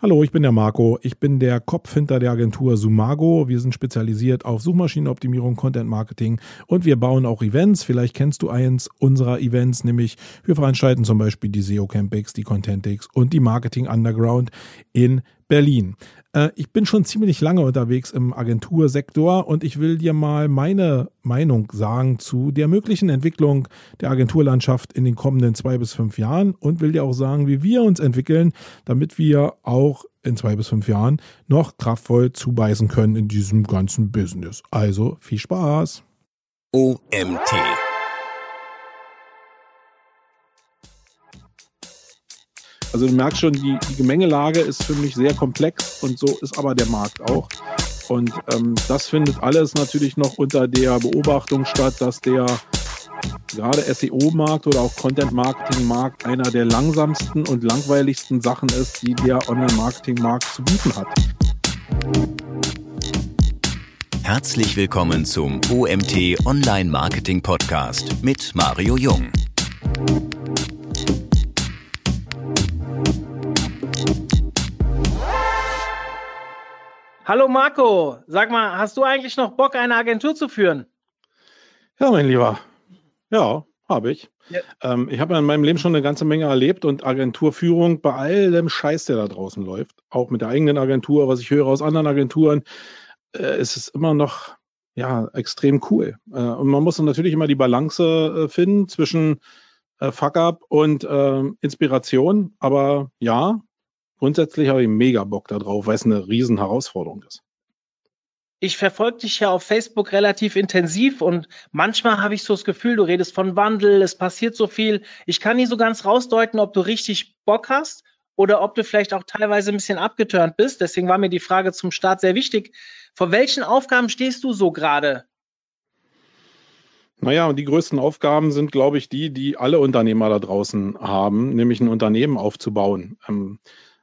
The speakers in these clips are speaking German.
Hallo, ich bin der Marco. Ich bin der Kopf hinter der Agentur Sumago. Wir sind spezialisiert auf Suchmaschinenoptimierung, Content Marketing und wir bauen auch Events. Vielleicht kennst du eins unserer Events, nämlich wir veranstalten zum Beispiel die SEO Campix, die Contentix und die Marketing Underground in Berlin. Äh, ich bin schon ziemlich lange unterwegs im Agentursektor und ich will dir mal meine Meinung sagen zu der möglichen Entwicklung der Agenturlandschaft in den kommenden zwei bis fünf Jahren und will dir auch sagen, wie wir uns entwickeln, damit wir auch in zwei bis fünf Jahren noch kraftvoll zubeißen können in diesem ganzen Business. Also viel Spaß! OMT Also du merkst schon, die, die Gemengelage ist für mich sehr komplex und so ist aber der Markt auch. Und ähm, das findet alles natürlich noch unter der Beobachtung statt, dass der gerade SEO-Markt oder auch Content-Marketing-Markt einer der langsamsten und langweiligsten Sachen ist, die der Online-Marketing-Markt zu bieten hat. Herzlich willkommen zum OMT Online Marketing Podcast mit Mario Jung. Hallo Marco, sag mal, hast du eigentlich noch Bock, eine Agentur zu führen? Ja, mein Lieber. Ja, habe ich. Ja. Ähm, ich habe ja in meinem Leben schon eine ganze Menge erlebt und Agenturführung bei all dem Scheiß, der da draußen läuft, auch mit der eigenen Agentur, was ich höre aus anderen Agenturen, äh, ist es immer noch ja extrem cool. Äh, und man muss natürlich immer die Balance äh, finden zwischen äh, Fuck-up und ähm, Inspiration. Aber ja, grundsätzlich habe ich mega Bock darauf, weil es eine riesen Herausforderung ist. Ich verfolge dich ja auf Facebook relativ intensiv und manchmal habe ich so das Gefühl, du redest von Wandel, es passiert so viel. Ich kann nicht so ganz rausdeuten, ob du richtig Bock hast oder ob du vielleicht auch teilweise ein bisschen abgeturnt bist. Deswegen war mir die Frage zum Start sehr wichtig. Vor welchen Aufgaben stehst du so gerade? Naja, und die größten Aufgaben sind, glaube ich, die, die alle Unternehmer da draußen haben, nämlich ein Unternehmen aufzubauen. Ähm,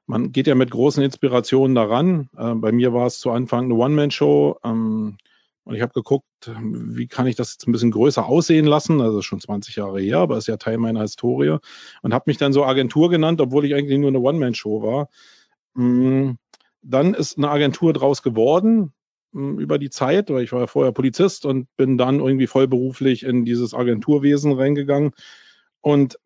man geht ja mit großen Inspirationen daran. Äh, bei mir war es zu Anfang eine One-Man-Show. Ähm, und ich habe geguckt, wie kann ich das jetzt ein bisschen größer aussehen lassen. Also schon 20 Jahre her, aber ist ja Teil meiner Historie. Und habe mich dann so Agentur genannt, obwohl ich eigentlich nur eine One-Man-Show war. Mm, dann ist eine Agentur draus geworden mm, über die Zeit, weil ich war ja vorher Polizist und bin dann irgendwie vollberuflich in dieses Agenturwesen reingegangen. Und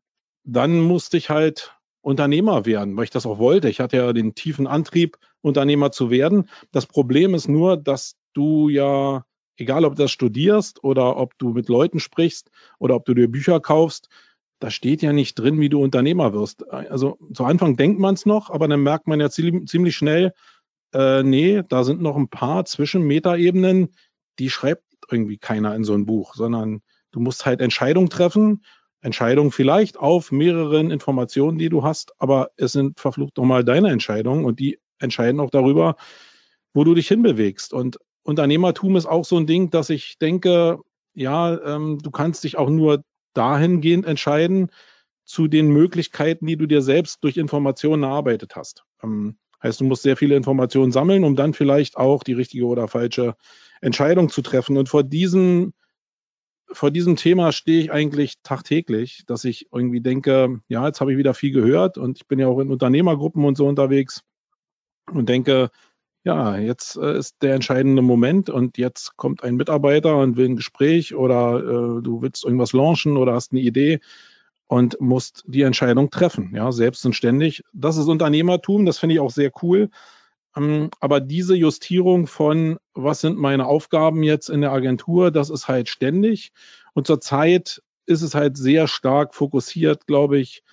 dann musste ich halt Unternehmer werden, weil ich das auch wollte. Ich hatte ja den tiefen Antrieb, Unternehmer zu werden. Das Problem ist nur, dass du ja, egal ob du das studierst oder ob du mit Leuten sprichst oder ob du dir Bücher kaufst, da steht ja nicht drin, wie du Unternehmer wirst. Also zu Anfang denkt man es noch, aber dann merkt man ja ziemlich schnell, äh, nee, da sind noch ein paar Zwischenmetaebenen, die schreibt irgendwie keiner in so ein Buch, sondern du musst halt Entscheidungen treffen Entscheidungen vielleicht auf mehreren Informationen, die du hast, aber es sind verflucht nochmal deine Entscheidungen und die entscheiden auch darüber, wo du dich hinbewegst. Und Unternehmertum ist auch so ein Ding, dass ich denke, ja, ähm, du kannst dich auch nur dahingehend entscheiden zu den Möglichkeiten, die du dir selbst durch Informationen erarbeitet hast. Ähm, heißt, du musst sehr viele Informationen sammeln, um dann vielleicht auch die richtige oder falsche Entscheidung zu treffen. Und vor diesen vor diesem Thema stehe ich eigentlich tagtäglich, dass ich irgendwie denke, ja, jetzt habe ich wieder viel gehört und ich bin ja auch in Unternehmergruppen und so unterwegs und denke, ja, jetzt äh, ist der entscheidende Moment und jetzt kommt ein Mitarbeiter und will ein Gespräch oder äh, du willst irgendwas launchen oder hast eine Idee und musst die Entscheidung treffen, ja, selbst und ständig. Das ist Unternehmertum, das finde ich auch sehr cool. Ähm, aber diese Justierung von, was sind meine Aufgaben jetzt in der Agentur, das ist halt ständig. Und zurzeit ist es halt sehr stark fokussiert, glaube ich,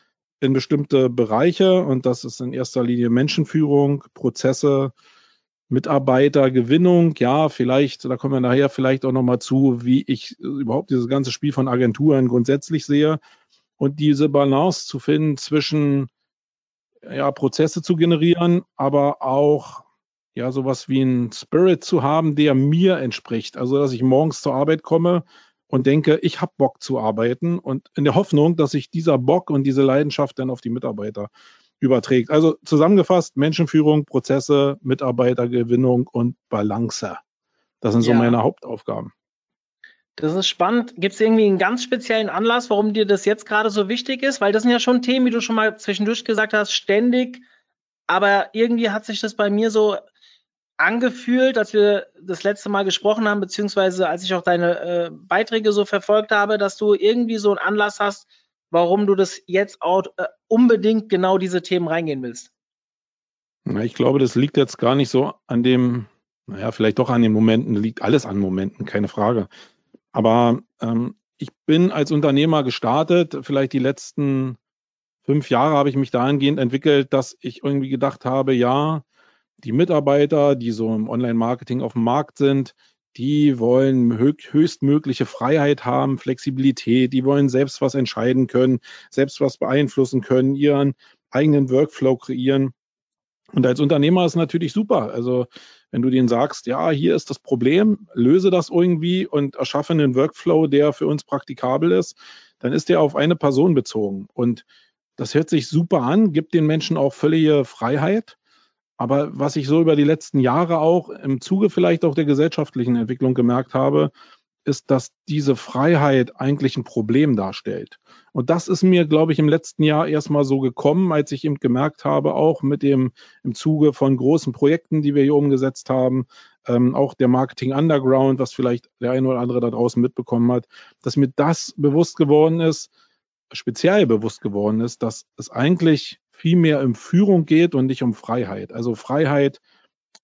in bestimmte Bereiche. Und das ist in erster Linie Menschenführung, Prozesse, Mitarbeitergewinnung. Ja, vielleicht, da kommen wir nachher vielleicht auch nochmal zu, wie ich überhaupt dieses ganze Spiel von Agenturen grundsätzlich sehe. Und diese Balance zu finden zwischen ja, Prozesse zu generieren, aber auch ja sowas wie ein Spirit zu haben, der mir entspricht. Also dass ich morgens zur Arbeit komme und denke, ich habe Bock zu arbeiten und in der Hoffnung, dass sich dieser Bock und diese Leidenschaft dann auf die Mitarbeiter überträgt. Also zusammengefasst, Menschenführung, Prozesse, Mitarbeitergewinnung und Balance. Das sind so ja. meine Hauptaufgaben. Das ist spannend. Gibt es irgendwie einen ganz speziellen Anlass, warum dir das jetzt gerade so wichtig ist? Weil das sind ja schon Themen, wie du schon mal zwischendurch gesagt hast, ständig aber irgendwie hat sich das bei mir so angefühlt, als wir das letzte Mal gesprochen haben, beziehungsweise als ich auch deine äh, Beiträge so verfolgt habe, dass du irgendwie so einen Anlass hast, warum du das jetzt auch äh, unbedingt genau diese Themen reingehen willst. Na, ich glaube, das liegt jetzt gar nicht so an dem, naja, vielleicht doch an den Momenten, liegt alles an Momenten, keine Frage. Aber ähm, ich bin als Unternehmer gestartet, vielleicht die letzten fünf Jahre habe ich mich dahingehend entwickelt, dass ich irgendwie gedacht habe, ja, die Mitarbeiter, die so im Online-Marketing auf dem Markt sind, die wollen höchstmögliche Freiheit haben, Flexibilität, die wollen selbst was entscheiden können, selbst was beeinflussen können, ihren eigenen Workflow kreieren. Und als Unternehmer ist natürlich super. Also wenn du denen sagst, ja, hier ist das Problem, löse das irgendwie und erschaffe einen Workflow, der für uns praktikabel ist, dann ist der auf eine Person bezogen. Und das hört sich super an, gibt den Menschen auch völlige Freiheit. Aber was ich so über die letzten Jahre auch im Zuge vielleicht auch der gesellschaftlichen Entwicklung gemerkt habe, ist, dass diese Freiheit eigentlich ein Problem darstellt. Und das ist mir, glaube ich, im letzten Jahr erstmal so gekommen, als ich eben gemerkt habe, auch mit dem im Zuge von großen Projekten, die wir hier umgesetzt haben, ähm, auch der Marketing Underground, was vielleicht der eine oder andere da draußen mitbekommen hat, dass mir das bewusst geworden ist, speziell bewusst geworden ist, dass es eigentlich viel mehr um Führung geht und nicht um Freiheit. Also Freiheit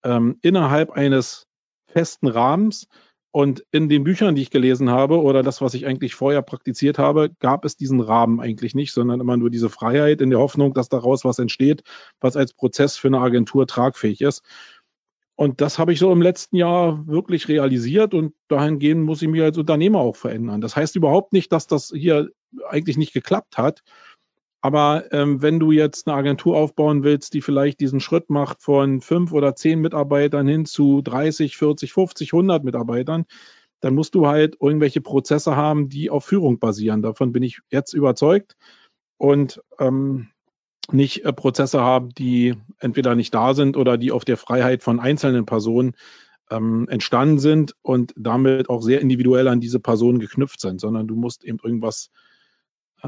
ähm, innerhalb eines festen Rahmens. Und in den Büchern, die ich gelesen habe, oder das, was ich eigentlich vorher praktiziert habe, gab es diesen Rahmen eigentlich nicht, sondern immer nur diese Freiheit in der Hoffnung, dass daraus was entsteht, was als Prozess für eine Agentur tragfähig ist. Und das habe ich so im letzten Jahr wirklich realisiert und dahingehend muss ich mich als Unternehmer auch verändern. Das heißt überhaupt nicht, dass das hier eigentlich nicht geklappt hat, aber ähm, wenn du jetzt eine Agentur aufbauen willst, die vielleicht diesen Schritt macht von fünf oder zehn Mitarbeitern hin zu 30, 40, 50, 100 Mitarbeitern, dann musst du halt irgendwelche Prozesse haben, die auf Führung basieren. Davon bin ich jetzt überzeugt. Und ähm, nicht äh, Prozesse haben, die entweder nicht da sind oder die auf der Freiheit von einzelnen Personen ähm, entstanden sind und damit auch sehr individuell an diese Personen geknüpft sind, sondern du musst eben irgendwas äh,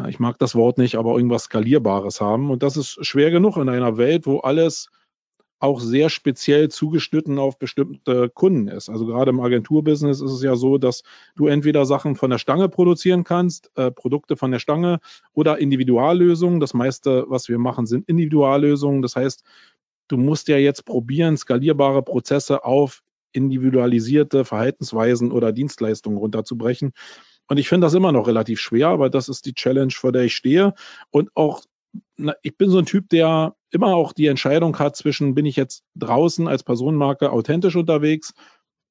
ich mag das Wort nicht, aber irgendwas Skalierbares haben. Und das ist schwer genug in einer Welt, wo alles auch sehr speziell zugeschnitten auf bestimmte Kunden ist. Also gerade im Agenturbusiness ist es ja so, dass du entweder Sachen von der Stange produzieren kannst, äh, Produkte von der Stange oder Individuallösungen. Das meiste, was wir machen, sind Individuallösungen. Das heißt, du musst ja jetzt probieren, skalierbare Prozesse auf individualisierte Verhaltensweisen oder Dienstleistungen runterzubrechen. Und ich finde das immer noch relativ schwer, aber das ist die Challenge, vor der ich stehe. Und auch, na, ich bin so ein Typ, der immer auch die Entscheidung hat zwischen, bin ich jetzt draußen als Personenmarke authentisch unterwegs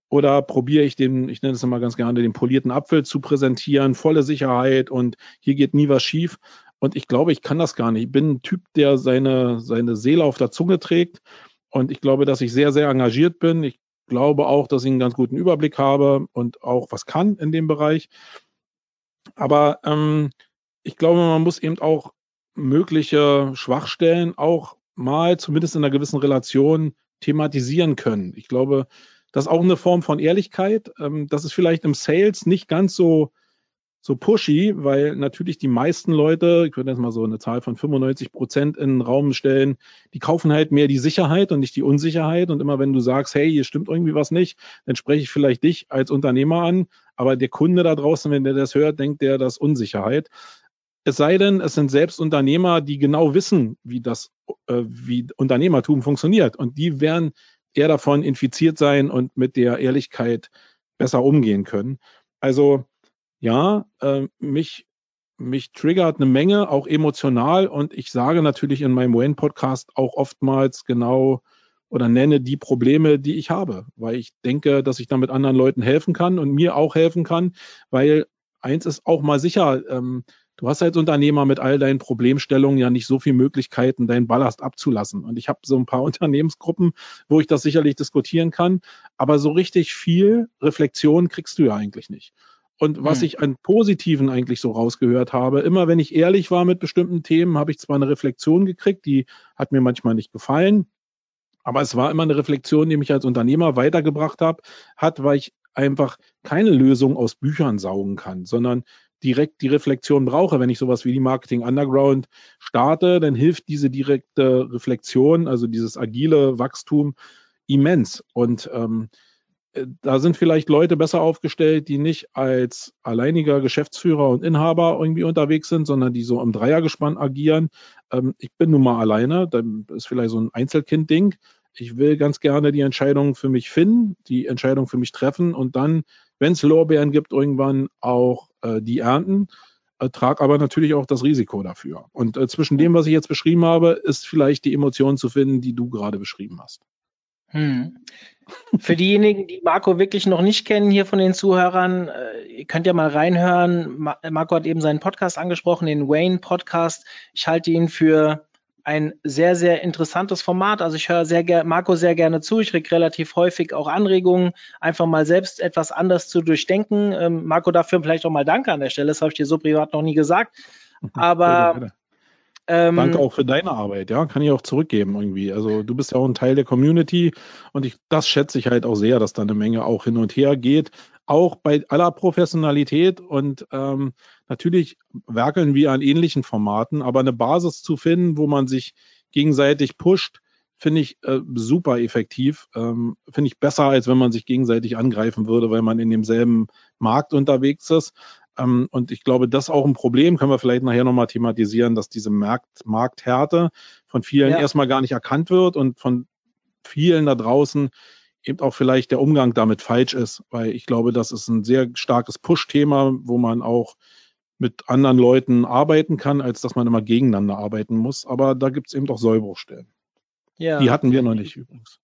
oder probiere ich den, ich nenne es immer ganz gerne, den polierten Apfel zu präsentieren, volle Sicherheit und hier geht nie was schief. Und ich glaube, ich kann das gar nicht. Ich bin ein Typ, der seine, seine Seele auf der Zunge trägt. Und ich glaube, dass ich sehr, sehr engagiert bin. Ich glaube auch, dass ich einen ganz guten Überblick habe und auch was kann in dem Bereich. Aber ähm, ich glaube, man muss eben auch mögliche Schwachstellen auch mal zumindest in einer gewissen Relation thematisieren können. Ich glaube, das ist auch eine Form von Ehrlichkeit. Ähm, das ist vielleicht im Sales nicht ganz so so pushy, weil natürlich die meisten Leute, ich würde jetzt mal so eine Zahl von 95 Prozent in den Raum stellen, die kaufen halt mehr die Sicherheit und nicht die Unsicherheit. Und immer wenn du sagst, hey, hier stimmt irgendwie was nicht, dann spreche ich vielleicht dich als Unternehmer an. Aber der Kunde da draußen, wenn der das hört, denkt der, das Unsicherheit. Es sei denn, es sind selbst Unternehmer, die genau wissen, wie das, äh, wie Unternehmertum funktioniert. Und die werden eher davon infiziert sein und mit der Ehrlichkeit besser umgehen können. Also ja, äh, mich, mich triggert eine Menge, auch emotional. Und ich sage natürlich in meinem Wayne-Podcast auch oftmals genau oder nenne die Probleme, die ich habe, weil ich denke, dass ich damit anderen Leuten helfen kann und mir auch helfen kann, weil eins ist auch mal sicher, ähm, du hast als Unternehmer mit all deinen Problemstellungen ja nicht so viele Möglichkeiten, deinen Ballast abzulassen. Und ich habe so ein paar Unternehmensgruppen, wo ich das sicherlich diskutieren kann, aber so richtig viel Reflexion kriegst du ja eigentlich nicht. Und was hm. ich an Positiven eigentlich so rausgehört habe, immer wenn ich ehrlich war mit bestimmten Themen, habe ich zwar eine Reflexion gekriegt, die hat mir manchmal nicht gefallen, aber es war immer eine Reflexion, die mich als Unternehmer weitergebracht hat, hat, weil ich einfach keine Lösung aus Büchern saugen kann, sondern direkt die Reflexion brauche, wenn ich sowas wie die Marketing Underground starte, dann hilft diese direkte Reflexion, also dieses agile Wachstum immens. Und ähm, äh, da sind vielleicht Leute besser aufgestellt, die nicht als alleiniger Geschäftsführer und Inhaber irgendwie unterwegs sind, sondern die so im Dreiergespann agieren. Ähm, ich bin nun mal alleine, dann ist vielleicht so ein Einzelkind-Ding. Ich will ganz gerne die Entscheidung für mich finden, die Entscheidung für mich treffen und dann, wenn es Lorbeeren gibt, irgendwann auch äh, die ernten. Äh, trag aber natürlich auch das Risiko dafür. Und äh, zwischen dem, was ich jetzt beschrieben habe, ist vielleicht die Emotion zu finden, die du gerade beschrieben hast. Hm. Für diejenigen, die Marco wirklich noch nicht kennen hier von den Zuhörern, äh, ihr könnt ja mal reinhören. Marco hat eben seinen Podcast angesprochen, den Wayne Podcast. Ich halte ihn für ein sehr, sehr interessantes Format. Also ich höre sehr gerne Marco sehr gerne zu. Ich kriege relativ häufig auch Anregungen, einfach mal selbst etwas anders zu durchdenken. Ähm, Marco, dafür vielleicht auch mal Danke an der Stelle. Das habe ich dir so privat noch nie gesagt. Aber. Ähm, Danke auch für deine Arbeit, ja, kann ich auch zurückgeben irgendwie. Also du bist ja auch ein Teil der Community und ich, das schätze ich halt auch sehr, dass da eine Menge auch hin und her geht. Auch bei aller Professionalität und ähm, natürlich werkeln wir an ähnlichen Formaten, aber eine Basis zu finden, wo man sich gegenseitig pusht, finde ich äh, super effektiv. Ähm, finde ich besser, als wenn man sich gegenseitig angreifen würde, weil man in demselben Markt unterwegs ist. Ähm, und ich glaube, das ist auch ein Problem, können wir vielleicht nachher nochmal thematisieren, dass diese Markt, Markthärte von vielen ja. erstmal gar nicht erkannt wird und von vielen da draußen eben auch vielleicht der Umgang damit falsch ist, weil ich glaube, das ist ein sehr starkes Push-Thema, wo man auch mit anderen Leuten arbeiten kann, als dass man immer gegeneinander arbeiten muss. Aber da gibt es eben auch Sollbruchstellen. Ja. Die hatten wir noch nicht übrigens.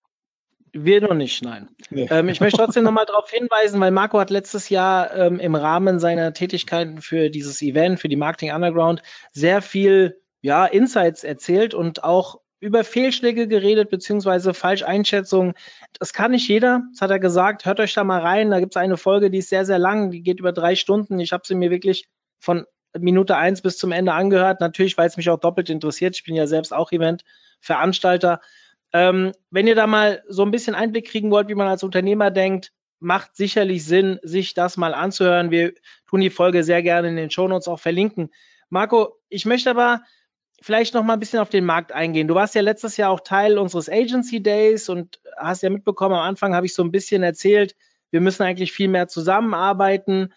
Wir noch nicht, nein. Nee. Ähm, ich möchte trotzdem nochmal darauf hinweisen, weil Marco hat letztes Jahr ähm, im Rahmen seiner Tätigkeiten für dieses Event, für die Marketing Underground, sehr viel ja, Insights erzählt und auch über Fehlschläge geredet, beziehungsweise Falscheinschätzungen. Das kann nicht jeder, das hat er gesagt. Hört euch da mal rein. Da gibt es eine Folge, die ist sehr, sehr lang, die geht über drei Stunden. Ich habe sie mir wirklich von Minute eins bis zum Ende angehört. Natürlich, weil es mich auch doppelt interessiert. Ich bin ja selbst auch Event-Veranstalter. Ähm, wenn ihr da mal so ein bisschen Einblick kriegen wollt, wie man als Unternehmer denkt, macht sicherlich Sinn, sich das mal anzuhören. Wir tun die Folge sehr gerne in den Shownotes auch verlinken. Marco, ich möchte aber vielleicht noch mal ein bisschen auf den Markt eingehen. Du warst ja letztes Jahr auch Teil unseres Agency Days und hast ja mitbekommen, am Anfang habe ich so ein bisschen erzählt, wir müssen eigentlich viel mehr zusammenarbeiten,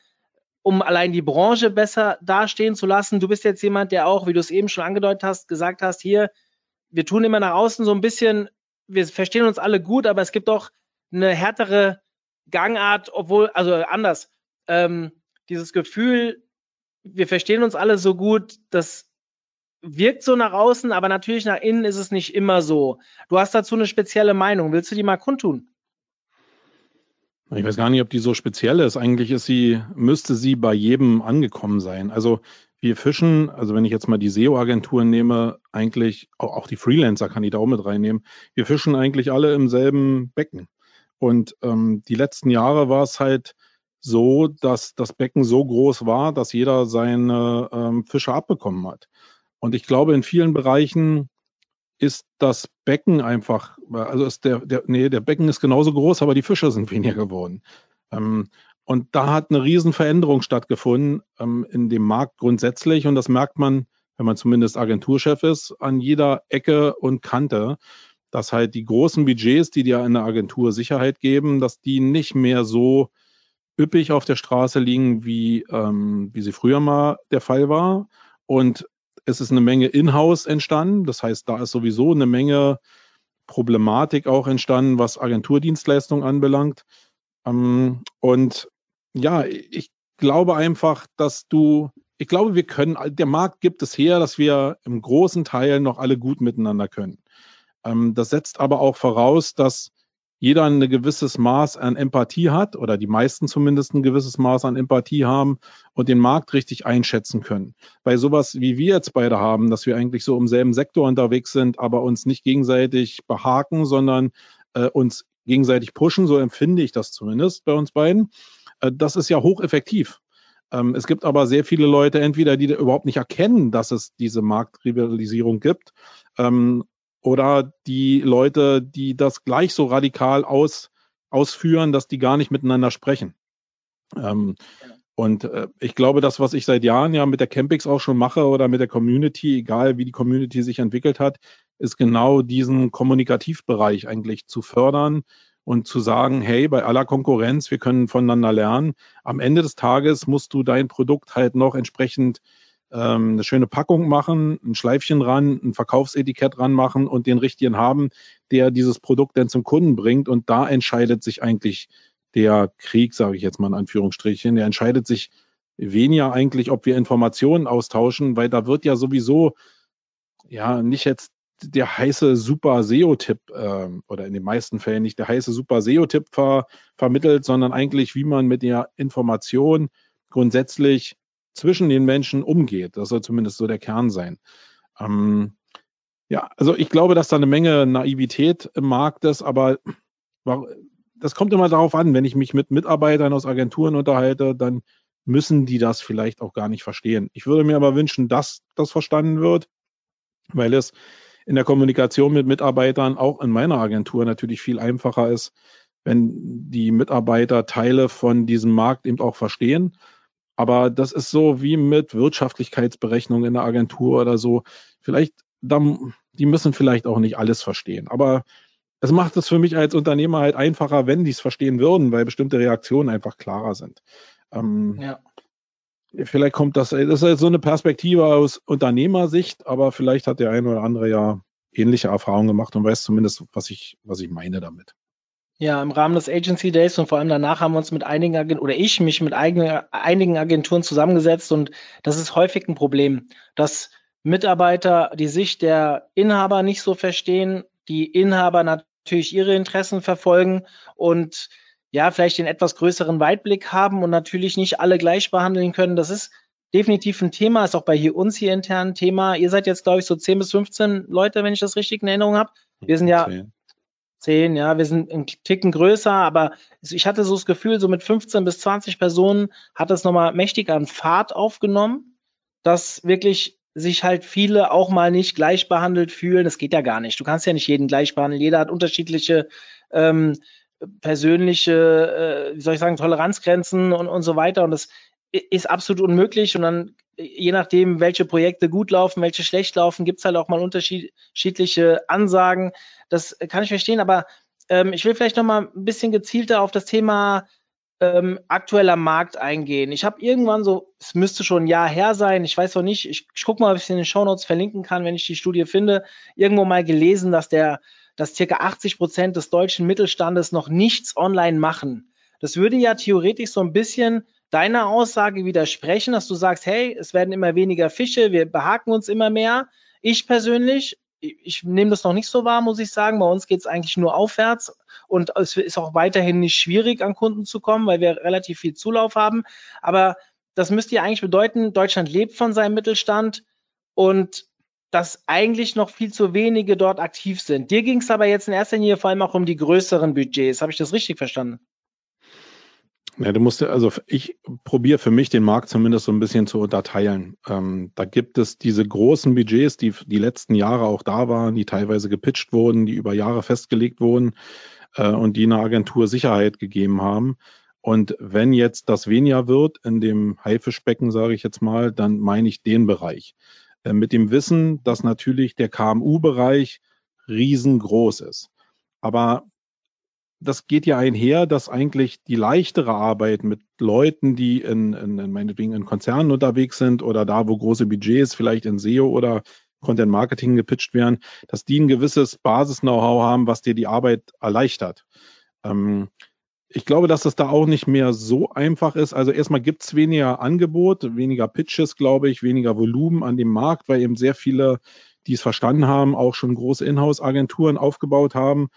um allein die Branche besser dastehen zu lassen. Du bist jetzt jemand, der auch, wie du es eben schon angedeutet hast, gesagt hast, hier, wir tun immer nach außen so ein bisschen, wir verstehen uns alle gut, aber es gibt doch eine härtere Gangart, obwohl, also anders, ähm, dieses Gefühl, wir verstehen uns alle so gut, das wirkt so nach außen, aber natürlich nach innen ist es nicht immer so. Du hast dazu eine spezielle Meinung. Willst du die mal kundtun? Ich weiß gar nicht, ob die so speziell ist. Eigentlich ist sie, müsste sie bei jedem angekommen sein. Also wir fischen, also wenn ich jetzt mal die SEO-Agenturen nehme, eigentlich, auch die Freelancer kann ich da auch mit reinnehmen, wir fischen eigentlich alle im selben Becken. Und ähm, die letzten Jahre war es halt so, dass das Becken so groß war, dass jeder seine ähm, Fische abbekommen hat. Und ich glaube, in vielen Bereichen ist das Becken einfach, also ist der, der, nee, der Becken ist genauso groß, aber die Fische sind weniger geworden. Ähm, und da hat eine Riesenveränderung stattgefunden ähm, in dem Markt grundsätzlich. Und das merkt man, wenn man zumindest Agenturchef ist, an jeder Ecke und Kante, dass halt die großen Budgets, die dir eine Agentur Sicherheit geben, dass die nicht mehr so üppig auf der Straße liegen, wie, ähm, wie sie früher mal der Fall war. Und es ist eine Menge Inhouse entstanden. Das heißt, da ist sowieso eine Menge Problematik auch entstanden, was Agenturdienstleistungen anbelangt. Ähm, und ja, ich glaube einfach, dass du, ich glaube, wir können, der Markt gibt es her, dass wir im großen Teil noch alle gut miteinander können. Ähm, das setzt aber auch voraus, dass jeder ein gewisses Maß an Empathie hat oder die meisten zumindest ein gewisses Maß an Empathie haben und den Markt richtig einschätzen können. Bei sowas, wie wir jetzt beide haben, dass wir eigentlich so im selben Sektor unterwegs sind, aber uns nicht gegenseitig behaken, sondern äh, uns gegenseitig pushen, so empfinde ich das zumindest bei uns beiden. Äh, das ist ja hocheffektiv. Ähm, es gibt aber sehr viele Leute, entweder die überhaupt nicht erkennen, dass es diese Marktrivalisierung gibt, ähm, oder die Leute, die das gleich so radikal aus, ausführen, dass die gar nicht miteinander sprechen. Ähm, Und äh, ich glaube, das, was ich seit Jahren ja mit der Campix auch schon mache oder mit der Community, egal wie die Community sich entwickelt hat, ist genau diesen Kommunikativbereich eigentlich zu fördern und zu sagen, hey, bei aller Konkurrenz, wir können voneinander lernen. Am Ende des Tages musst du dein Produkt halt noch entsprechend ähm, eine schöne Packung machen, ein Schleifchen ran, ein Verkaufsetikett ranmachen und den richtigen haben, der dieses Produkt dann zum Kunden bringt. Und da entscheidet sich eigentlich der Krieg, sage ich jetzt mal in Anführungsstrichen, der entscheidet sich weniger eigentlich, ob wir Informationen austauschen, weil da wird ja sowieso ja nicht jetzt der heiße super SEO-Tipp äh, oder in den meisten Fällen nicht der heiße super SEO-Tipp ver vermittelt, sondern eigentlich, wie man mit der Information grundsätzlich zwischen den Menschen umgeht. Das soll zumindest so der Kern sein. Ähm, ja, also ich glaube, dass da eine Menge Naivität im Markt ist, aber das kommt immer darauf an, wenn ich mich mit Mitarbeitern aus Agenturen unterhalte, dann müssen die das vielleicht auch gar nicht verstehen. Ich würde mir aber wünschen, dass das verstanden wird, weil es in der Kommunikation mit Mitarbeitern auch in meiner Agentur natürlich viel einfacher ist, wenn die Mitarbeiter Teile von diesem Markt eben auch verstehen. Aber das ist so wie mit Wirtschaftlichkeitsberechnungen in der Agentur oder so. Vielleicht, die müssen vielleicht auch nicht alles verstehen. Aber es macht es für mich als Unternehmer halt einfacher, wenn die es verstehen würden, weil bestimmte Reaktionen einfach klarer sind. Ähm, ja. Vielleicht kommt das, das ist so eine Perspektive aus Unternehmersicht, aber vielleicht hat der eine oder andere ja ähnliche Erfahrungen gemacht und weiß zumindest, was ich, was ich meine damit. Ja, im Rahmen des Agency Days und vor allem danach haben wir uns mit einigen Agenturen oder ich mich mit eigenen, einigen Agenturen zusammengesetzt und das ist häufig ein Problem, dass Mitarbeiter die Sicht der Inhaber nicht so verstehen, die Inhaber natürlich ihre Interessen verfolgen und ja, vielleicht den etwas größeren Weitblick haben und natürlich nicht alle gleich behandeln können. Das ist definitiv ein Thema, ist auch bei hier uns hier intern ein Thema. Ihr seid jetzt, glaube ich, so 10 bis 15 Leute, wenn ich das richtig in Erinnerung habe. Wir sind ja 10. 10, ja, wir sind ein Ticken größer, aber ich hatte so das Gefühl, so mit 15 bis 20 Personen hat das nochmal mächtig an Fahrt aufgenommen, dass wirklich sich halt viele auch mal nicht gleich behandelt fühlen. Das geht ja gar nicht. Du kannst ja nicht jeden gleich behandeln. Jeder hat unterschiedliche ähm, persönliche, äh, wie soll ich sagen, Toleranzgrenzen und, und so weiter. Und das ist absolut unmöglich. Und dann, je nachdem, welche Projekte gut laufen, welche schlecht laufen, gibt's halt auch mal unterschiedliche Ansagen. Das kann ich verstehen, aber ähm, ich will vielleicht noch mal ein bisschen gezielter auf das Thema ähm, aktueller Markt eingehen. Ich habe irgendwann so, es müsste schon ein Jahr her sein, ich weiß noch nicht, ich, ich gucke mal, ob ich es in den Shownotes verlinken kann, wenn ich die Studie finde, irgendwo mal gelesen, dass der, dass circa 80 Prozent des deutschen Mittelstandes noch nichts online machen. Das würde ja theoretisch so ein bisschen deiner Aussage widersprechen, dass du sagst, hey, es werden immer weniger Fische, wir behaken uns immer mehr. Ich persönlich ich nehme das noch nicht so wahr, muss ich sagen. Bei uns geht es eigentlich nur aufwärts und es ist auch weiterhin nicht schwierig, an Kunden zu kommen, weil wir relativ viel Zulauf haben. Aber das müsste ja eigentlich bedeuten, Deutschland lebt von seinem Mittelstand und dass eigentlich noch viel zu wenige dort aktiv sind. Dir ging es aber jetzt in erster Linie vor allem auch um die größeren Budgets. Habe ich das richtig verstanden? Ja, du musst, also ich probiere für mich den Markt zumindest so ein bisschen zu unterteilen. Ähm, da gibt es diese großen Budgets, die die letzten Jahre auch da waren, die teilweise gepitcht wurden, die über Jahre festgelegt wurden äh, und die einer Agentur Sicherheit gegeben haben. Und wenn jetzt das weniger wird in dem Haifischbecken, sage ich jetzt mal, dann meine ich den Bereich. Äh, mit dem Wissen, dass natürlich der KMU-Bereich riesengroß ist. Aber das geht ja einher, dass eigentlich die leichtere Arbeit mit Leuten, die in, in, in meinetwegen in Konzernen unterwegs sind oder da, wo große Budgets vielleicht in SEO oder Content Marketing gepitcht werden, dass die ein gewisses Basis-Know-how haben, was dir die Arbeit erleichtert. Ähm, ich glaube, dass es da auch nicht mehr so einfach ist. Also erstmal gibt es weniger Angebot, weniger Pitches, glaube ich, weniger Volumen an dem Markt, weil eben sehr viele, die es verstanden haben, auch schon große Inhouse-Agenturen aufgebaut haben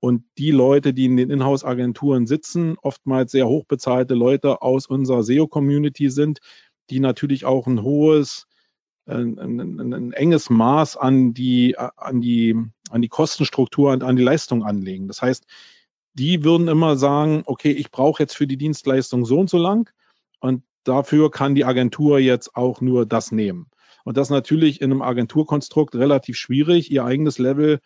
und die Leute, die in den Inhouse-Agenturen sitzen, oftmals sehr hochbezahlte Leute aus unserer SEO-Community sind, die natürlich auch ein hohes, ein, ein, ein, enges Maß an die, an die, an die Kostenstruktur und an die Leistung anlegen. Das heißt, die würden immer sagen, okay, ich brauche jetzt für die Dienstleistung so und so lang und dafür kann die Agentur jetzt auch nur das nehmen. Und das natürlich in einem Agenturkonstrukt relativ schwierig, ihr eigenes Level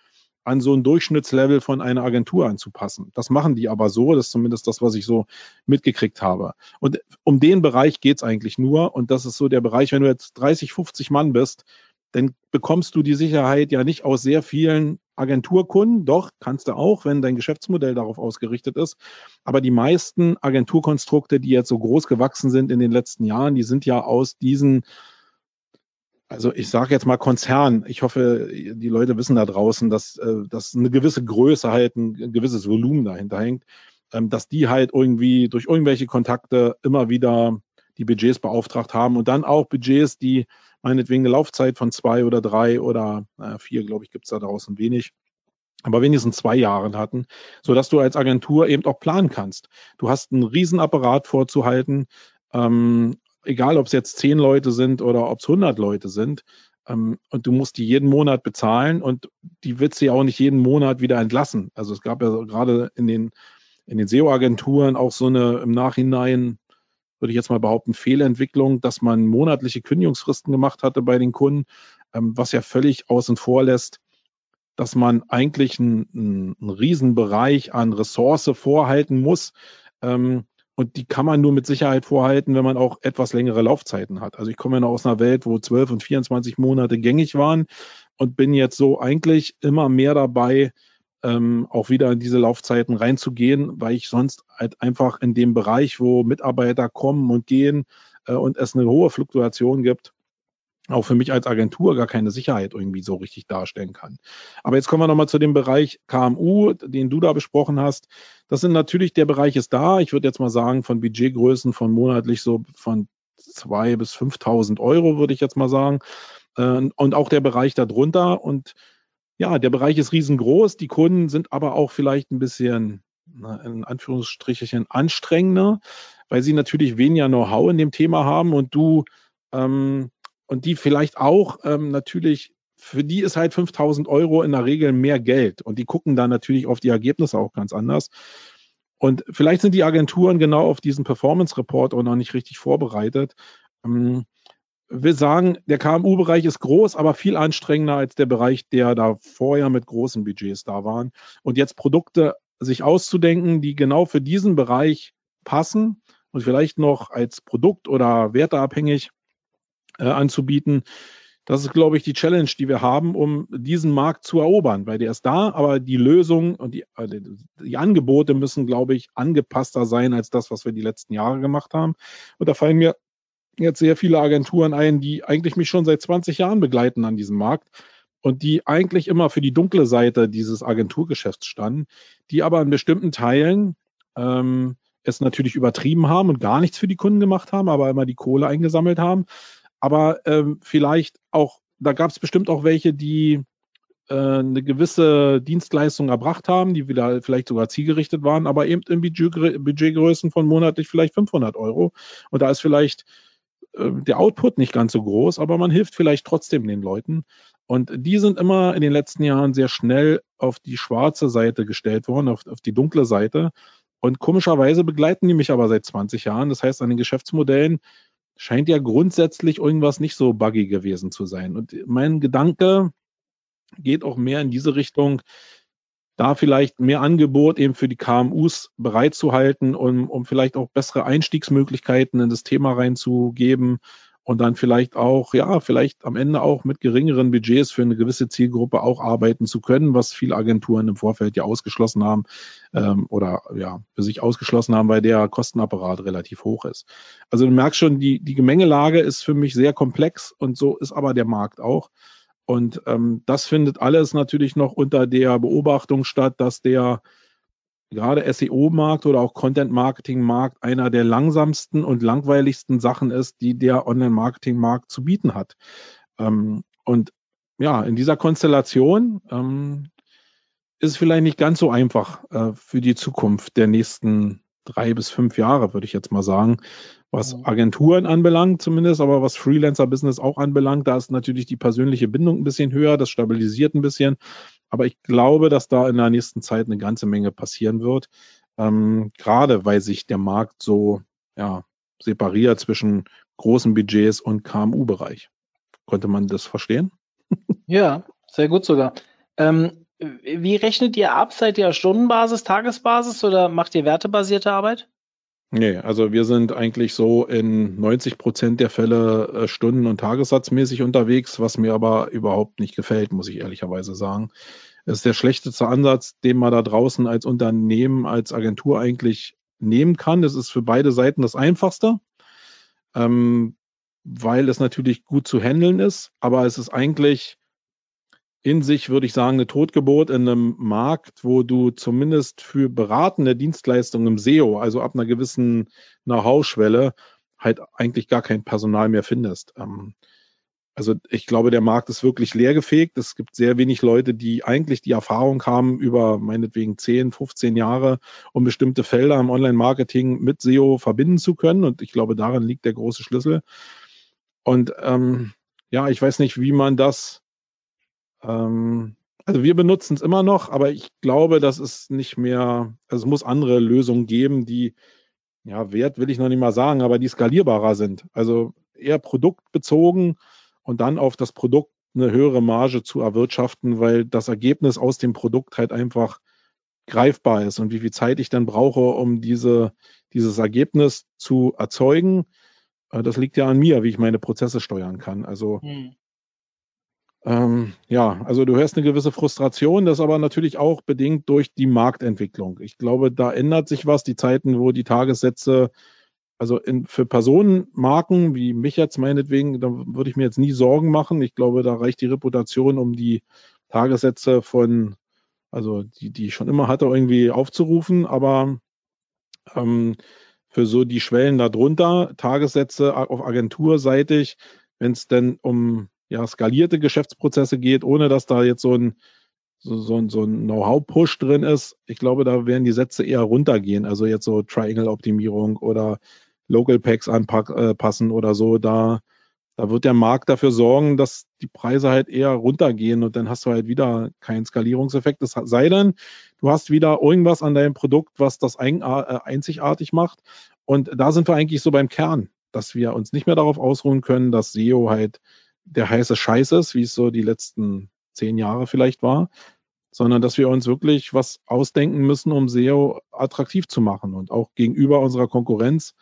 an so ein Durchschnittslevel von einer Agentur anzupassen. Das machen die aber so, das ist zumindest das, was ich so mitgekriegt habe. Und um den Bereich geht's eigentlich nur. Und das ist so der Bereich, wenn du jetzt 30, 50 Mann bist, dann bekommst du die Sicherheit ja nicht aus sehr vielen Agenturkunden. Doch, kannst du auch, wenn dein Geschäftsmodell darauf ausgerichtet ist. Aber die meisten Agenturkonstrukte, die jetzt so groß gewachsen sind in den letzten Jahren, die sind ja aus diesen also ich sage jetzt mal Konzern. Ich hoffe, die Leute wissen da draußen, dass, äh, dass eine gewisse Größe halt ein, gewisses Volumen dahinter hängt, ähm, dass die halt irgendwie durch irgendwelche Kontakte immer wieder die Budgets beauftragt haben und dann auch Budgets, die meinetwegen eine Laufzeit von zwei oder drei oder äh, vier, glaube ich, gibt es da draußen wenig, aber wenigstens zwei Jahren hatten, so dass du als Agentur eben auch planen kannst. Du hast einen Riesenapparat vorzuhalten, ähm, egal ob es jetzt zehn Leute sind oder ob es 100 Leute sind. Ähm, und du musst die jeden Monat bezahlen und die wird sie auch nicht jeden Monat wieder entlassen. Also es gab ja gerade in den, in den SEO-Agenturen auch so eine im Nachhinein würde ich jetzt mal behaupten, Fehlentwicklung, dass man monatliche Kündigungsfristen gemacht hatte bei den Kunden, ähm, was ja völlig außen vor lässt, dass man eigentlich einen, einen Riesenbereich an Ressource vorhalten muss. Ähm, und die kann man nur mit Sicherheit vorhalten, wenn man auch etwas längere Laufzeiten hat. Also ich komme ja noch aus einer Welt, wo 12 und 24 Monate gängig waren und bin jetzt so eigentlich immer mehr dabei, ähm, auch wieder in diese Laufzeiten reinzugehen, weil ich sonst halt einfach in dem Bereich, wo Mitarbeiter kommen und gehen äh, und es eine hohe Fluktuation gibt, auch für mich als Agentur gar keine Sicherheit irgendwie so richtig darstellen kann. Aber jetzt kommen wir nochmal zu dem Bereich KMU, den du da besprochen hast. Das sind natürlich, der Bereich ist da. Ich würde jetzt mal sagen, von Budgetgrößen von monatlich so von zwei bis 5.000 Euro, würde ich jetzt mal sagen. Äh, und auch der Bereich darunter. Und ja, der Bereich ist riesengroß. Die Kunden sind aber auch vielleicht ein bisschen, in Anführungsstrichen, anstrengender, weil sie natürlich weniger Know-how in dem Thema haben und du, ähm, und die vielleicht auch ähm, natürlich, für die ist halt 5000 Euro in der Regel mehr Geld und die gucken dann natürlich auf die Ergebnisse auch ganz anders. Und vielleicht sind die Agenturen genau auf diesen Performance Report auch noch nicht richtig vorbereitet. Ähm, will sagen, der KMU-Bereich ist groß, aber viel anstrengender als der Bereich, der da vorher mit großen Budgets da waren. Und jetzt Produkte sich auszudenken, die genau für diesen Bereich passen und vielleicht noch als Produkt oder werteabhängig äh, anzubieten. Das ist, glaube ich, die Challenge, die wir haben, um diesen Markt zu erobern, weil der ist da, aber die Lösung und die, äh, die Angebote müssen, glaube ich, angepasster sein als das, was wir die letzten Jahre gemacht haben. Und da fallen mir jetzt sehr viele Agenturen ein, die eigentlich mich schon seit 20 Jahren begleiten an diesem Markt und die eigentlich immer für die dunkle Seite dieses Agenturgeschäfts standen, die aber in bestimmten Teilen ähm, es natürlich übertrieben haben und gar nichts für die Kunden gemacht haben, aber immer die Kohle eingesammelt haben. Aber ähm, vielleicht auch, da gab es bestimmt auch welche, die äh, eine gewisse Dienstleistung erbracht haben, die wieder vielleicht sogar zielgerichtet waren, aber eben in Budget, Budgetgrößen von monatlich vielleicht 500 Euro. Und da ist vielleicht äh, der Output nicht ganz so groß, aber man hilft vielleicht trotzdem den Leuten. Und die sind immer in den letzten Jahren sehr schnell auf die schwarze Seite gestellt worden, auf, auf die dunkle Seite. Und komischerweise begleiten die mich aber seit 20 Jahren. Das heißt, an den Geschäftsmodellen scheint ja grundsätzlich irgendwas nicht so buggy gewesen zu sein. Und mein Gedanke geht auch mehr in diese Richtung, da vielleicht mehr Angebot eben für die KMUs bereitzuhalten, um, um vielleicht auch bessere Einstiegsmöglichkeiten in das Thema reinzugeben und dann vielleicht auch, ja, vielleicht am Ende auch mit geringeren Budgets für eine gewisse Zielgruppe auch arbeiten zu können, was viele Agenturen im Vorfeld ja ausgeschlossen haben ähm, oder ja, für sich ausgeschlossen haben, weil der Kostenapparat relativ hoch ist. Also du merkst schon, die, die Gemengelage ist für mich sehr komplex und so ist aber der Markt auch. Und ähm, das findet alles natürlich noch unter der Beobachtung statt, dass der gerade SEO-Markt oder auch Content-Marketing-Markt einer der langsamsten und langweiligsten Sachen ist, die der Online-Marketing-Markt zu bieten hat. Ähm, und ja, in dieser Konstellation ähm, ist es vielleicht nicht ganz so einfach äh, für die Zukunft der nächsten drei bis fünf Jahre, würde ich jetzt mal sagen, was Agenturen anbelangt zumindest, aber was Freelancer-Business auch anbelangt, da ist natürlich die persönliche Bindung ein bisschen höher, das stabilisiert ein bisschen. Aber ich glaube, dass da in der nächsten Zeit eine ganze Menge passieren wird, ähm, gerade weil sich der Markt so ja, separiert zwischen großen Budgets und KMU-Bereich. Konnte man das verstehen? Ja, sehr gut sogar. Ähm, Wie rechnet ihr ab? Seid ihr Stundenbasis, Tagesbasis oder macht ihr wertebasierte Arbeit? Nee, also wir sind eigentlich so in 90 Prozent der Fälle äh, Stunden- und Tagessatzmäßig unterwegs, was mir aber überhaupt nicht gefällt, muss ich ehrlicherweise sagen. Es ist der schlechteste Ansatz, den man da draußen als Unternehmen, als Agentur eigentlich nehmen kann. Das ist für beide Seiten das Einfachste, ähm, weil es natürlich gut zu handeln ist, aber es ist eigentlich in sich, würde ich sagen, eine Totgeburt in einem Markt, wo du zumindest für beratende Dienstleistungen im SEO, also ab einer gewissen Know-how-Schwelle, halt eigentlich gar kein Personal mehr findest. Ähm, also ich glaube, der Markt ist wirklich leergefegt. Es gibt sehr wenig Leute, die eigentlich die Erfahrung haben, über meinetwegen 10, 15 Jahre, um bestimmte Felder im Online-Marketing mit SEO verbinden zu können. Und ich glaube, darin liegt der große Schlüssel. Und ähm, ja, ich weiß nicht, wie man das ähm, also wir benutzen es immer noch, aber ich glaube, dass es nicht mehr, also es muss andere Lösungen geben, die, ja, Wert will ich noch nicht mal sagen, aber die skalierbarer sind. Also eher produktbezogen und dann auf das Produkt eine höhere Marge zu erwirtschaften, weil das Ergebnis aus dem Produkt halt einfach greifbar ist und wie viel Zeit ich dann brauche, um diese, dieses Ergebnis zu erzeugen. Äh, das liegt ja an mir, wie ich meine Prozesse steuern kann. Also hm. Ähm, ja, also du hörst eine gewisse Frustration, das aber natürlich auch bedingt durch die Marktentwicklung. Ich glaube, da ändert sich was. Die Zeiten, wo die Tagessätze, also in, für Personenmarken wie mich jetzt meinetwegen, da würde ich mir jetzt nie Sorgen machen. Ich glaube, da reicht die Reputation, um die Tagessätze von, also die, die ich schon immer hatte, irgendwie aufzurufen. Aber ähm, für so die Schwellen darunter, Tagessätze auf agenturseitig, wenn es denn um ja, skalierte Geschäftsprozesse geht, ohne dass da jetzt so ein, so, so, so ein Know-how-Push drin ist. Ich glaube, da werden die Sätze eher runtergehen. Also jetzt so Triangle-Optimierung oder Local Packs anpassen äh, oder so. Da, da wird der Markt dafür sorgen, dass die Preise halt eher runtergehen und dann hast du halt wieder keinen Skalierungseffekt. Es sei denn, du hast wieder irgendwas an deinem Produkt, was das ein, äh, einzigartig macht. Und da sind wir eigentlich so beim Kern, dass wir uns nicht mehr darauf ausruhen können, dass SEO halt der heiße Scheiß ist, wie es so die letzten zehn Jahre vielleicht war, sondern dass wir uns wirklich was ausdenken müssen, um SEO attraktiv zu machen und auch gegenüber unserer Konkurrenz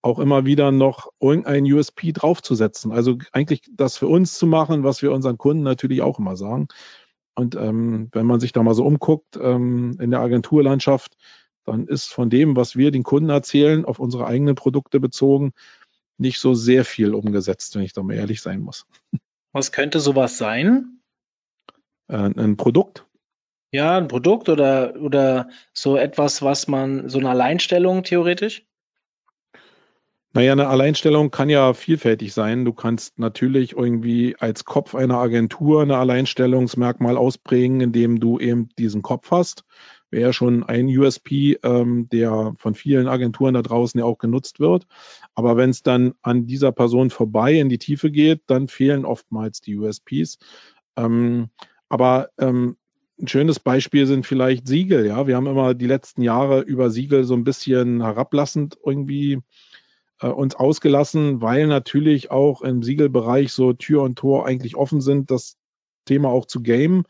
auch immer wieder noch irgendein USP draufzusetzen. Also eigentlich das für uns zu machen, was wir unseren Kunden natürlich auch immer sagen. Und ähm, wenn man sich da mal so umguckt ähm, in der Agenturlandschaft, dann ist von dem, was wir den Kunden erzählen, auf unsere eigenen Produkte bezogen, nicht so sehr viel umgesetzt, wenn ich da mal ehrlich sein muss. Was könnte sowas sein? Äh, ein Produkt. Ja, ein Produkt oder, oder so etwas, was man, so eine Alleinstellung theoretisch? Naja, eine Alleinstellung kann ja vielfältig sein. Du kannst natürlich irgendwie als Kopf einer Agentur eine Alleinstellungsmerkmal ausprägen, indem du eben diesen Kopf hast wäre schon ein USP, ähm, der von vielen Agenturen da draußen ja auch genutzt wird. Aber wenn es dann an dieser Person vorbei in die Tiefe geht, dann fehlen oftmals die USPs. Ähm, aber ähm, ein schönes Beispiel sind vielleicht Siegel. Ja, wir haben immer die letzten Jahre über Siegel so ein bisschen herablassend irgendwie äh, uns ausgelassen, weil natürlich auch im Siegelbereich so Tür und Tor eigentlich offen sind, das Thema auch zu game.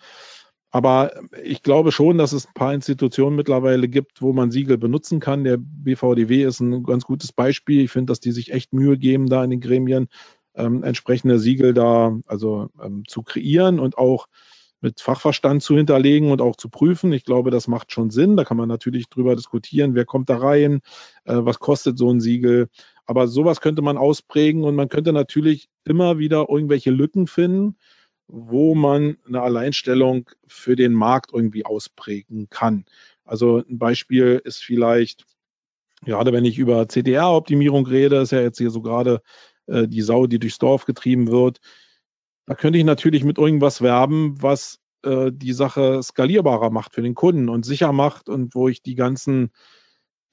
Aber ich glaube schon, dass es ein paar Institutionen mittlerweile gibt, wo man Siegel benutzen kann. Der BVDW ist ein ganz gutes Beispiel. Ich finde, dass die sich echt Mühe geben, da in den Gremien ähm, entsprechende Siegel da also ähm, zu kreieren und auch mit Fachverstand zu hinterlegen und auch zu prüfen. Ich glaube, das macht schon Sinn. Da kann man natürlich drüber diskutieren, wer kommt da rein, äh, was kostet so ein Siegel. Aber sowas könnte man ausprägen und man könnte natürlich immer wieder irgendwelche Lücken finden wo man eine Alleinstellung für den Markt irgendwie ausprägen kann. Also ein Beispiel ist vielleicht, gerade wenn ich über CTR-Optimierung rede, ist ja jetzt hier so gerade äh, die Sau, die durchs Dorf getrieben wird. Da könnte ich natürlich mit irgendwas werben, was äh, die Sache skalierbarer macht für den Kunden und sicher macht und wo ich die ganzen,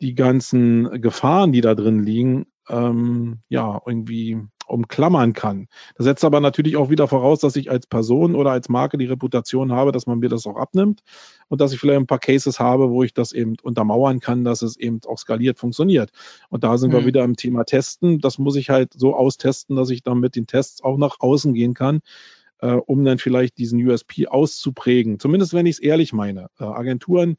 die ganzen Gefahren, die da drin liegen, ähm, ja, irgendwie umklammern kann. Das setzt aber natürlich auch wieder voraus, dass ich als Person oder als Marke die Reputation habe, dass man mir das auch abnimmt und dass ich vielleicht ein paar Cases habe, wo ich das eben untermauern kann, dass es eben auch skaliert funktioniert. Und da sind mhm. wir wieder im Thema Testen. Das muss ich halt so austesten, dass ich dann mit den Tests auch nach außen gehen kann. äh, um dann vielleicht diesen USP auszuprägen. Zumindest wenn ich es ehrlich meine. Äh, Agenturen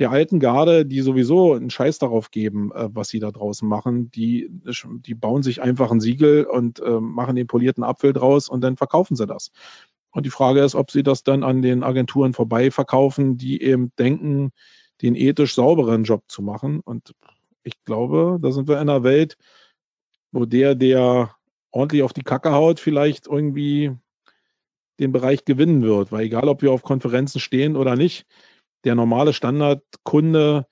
der alten Garde, die sowieso einen Scheiß darauf geben, äh, was sie da draußen machen, die, die bauen sich einfach ein Siegel und äh, machen den polierten Apfel draus und dann verkaufen sie das. Und die Frage ist, ob sie das dann an den Agenturen vorbei verkaufen, die eben denken, den ethisch sauberen Job zu machen. Und ich glaube, da sind wir in einer Welt, wo der, der ordentlich auf die Kacke haut, vielleicht irgendwie den Bereich gewinnen wird. Weil egal, ob wir auf Konferenzen stehen oder nicht, der normale Standardkunde,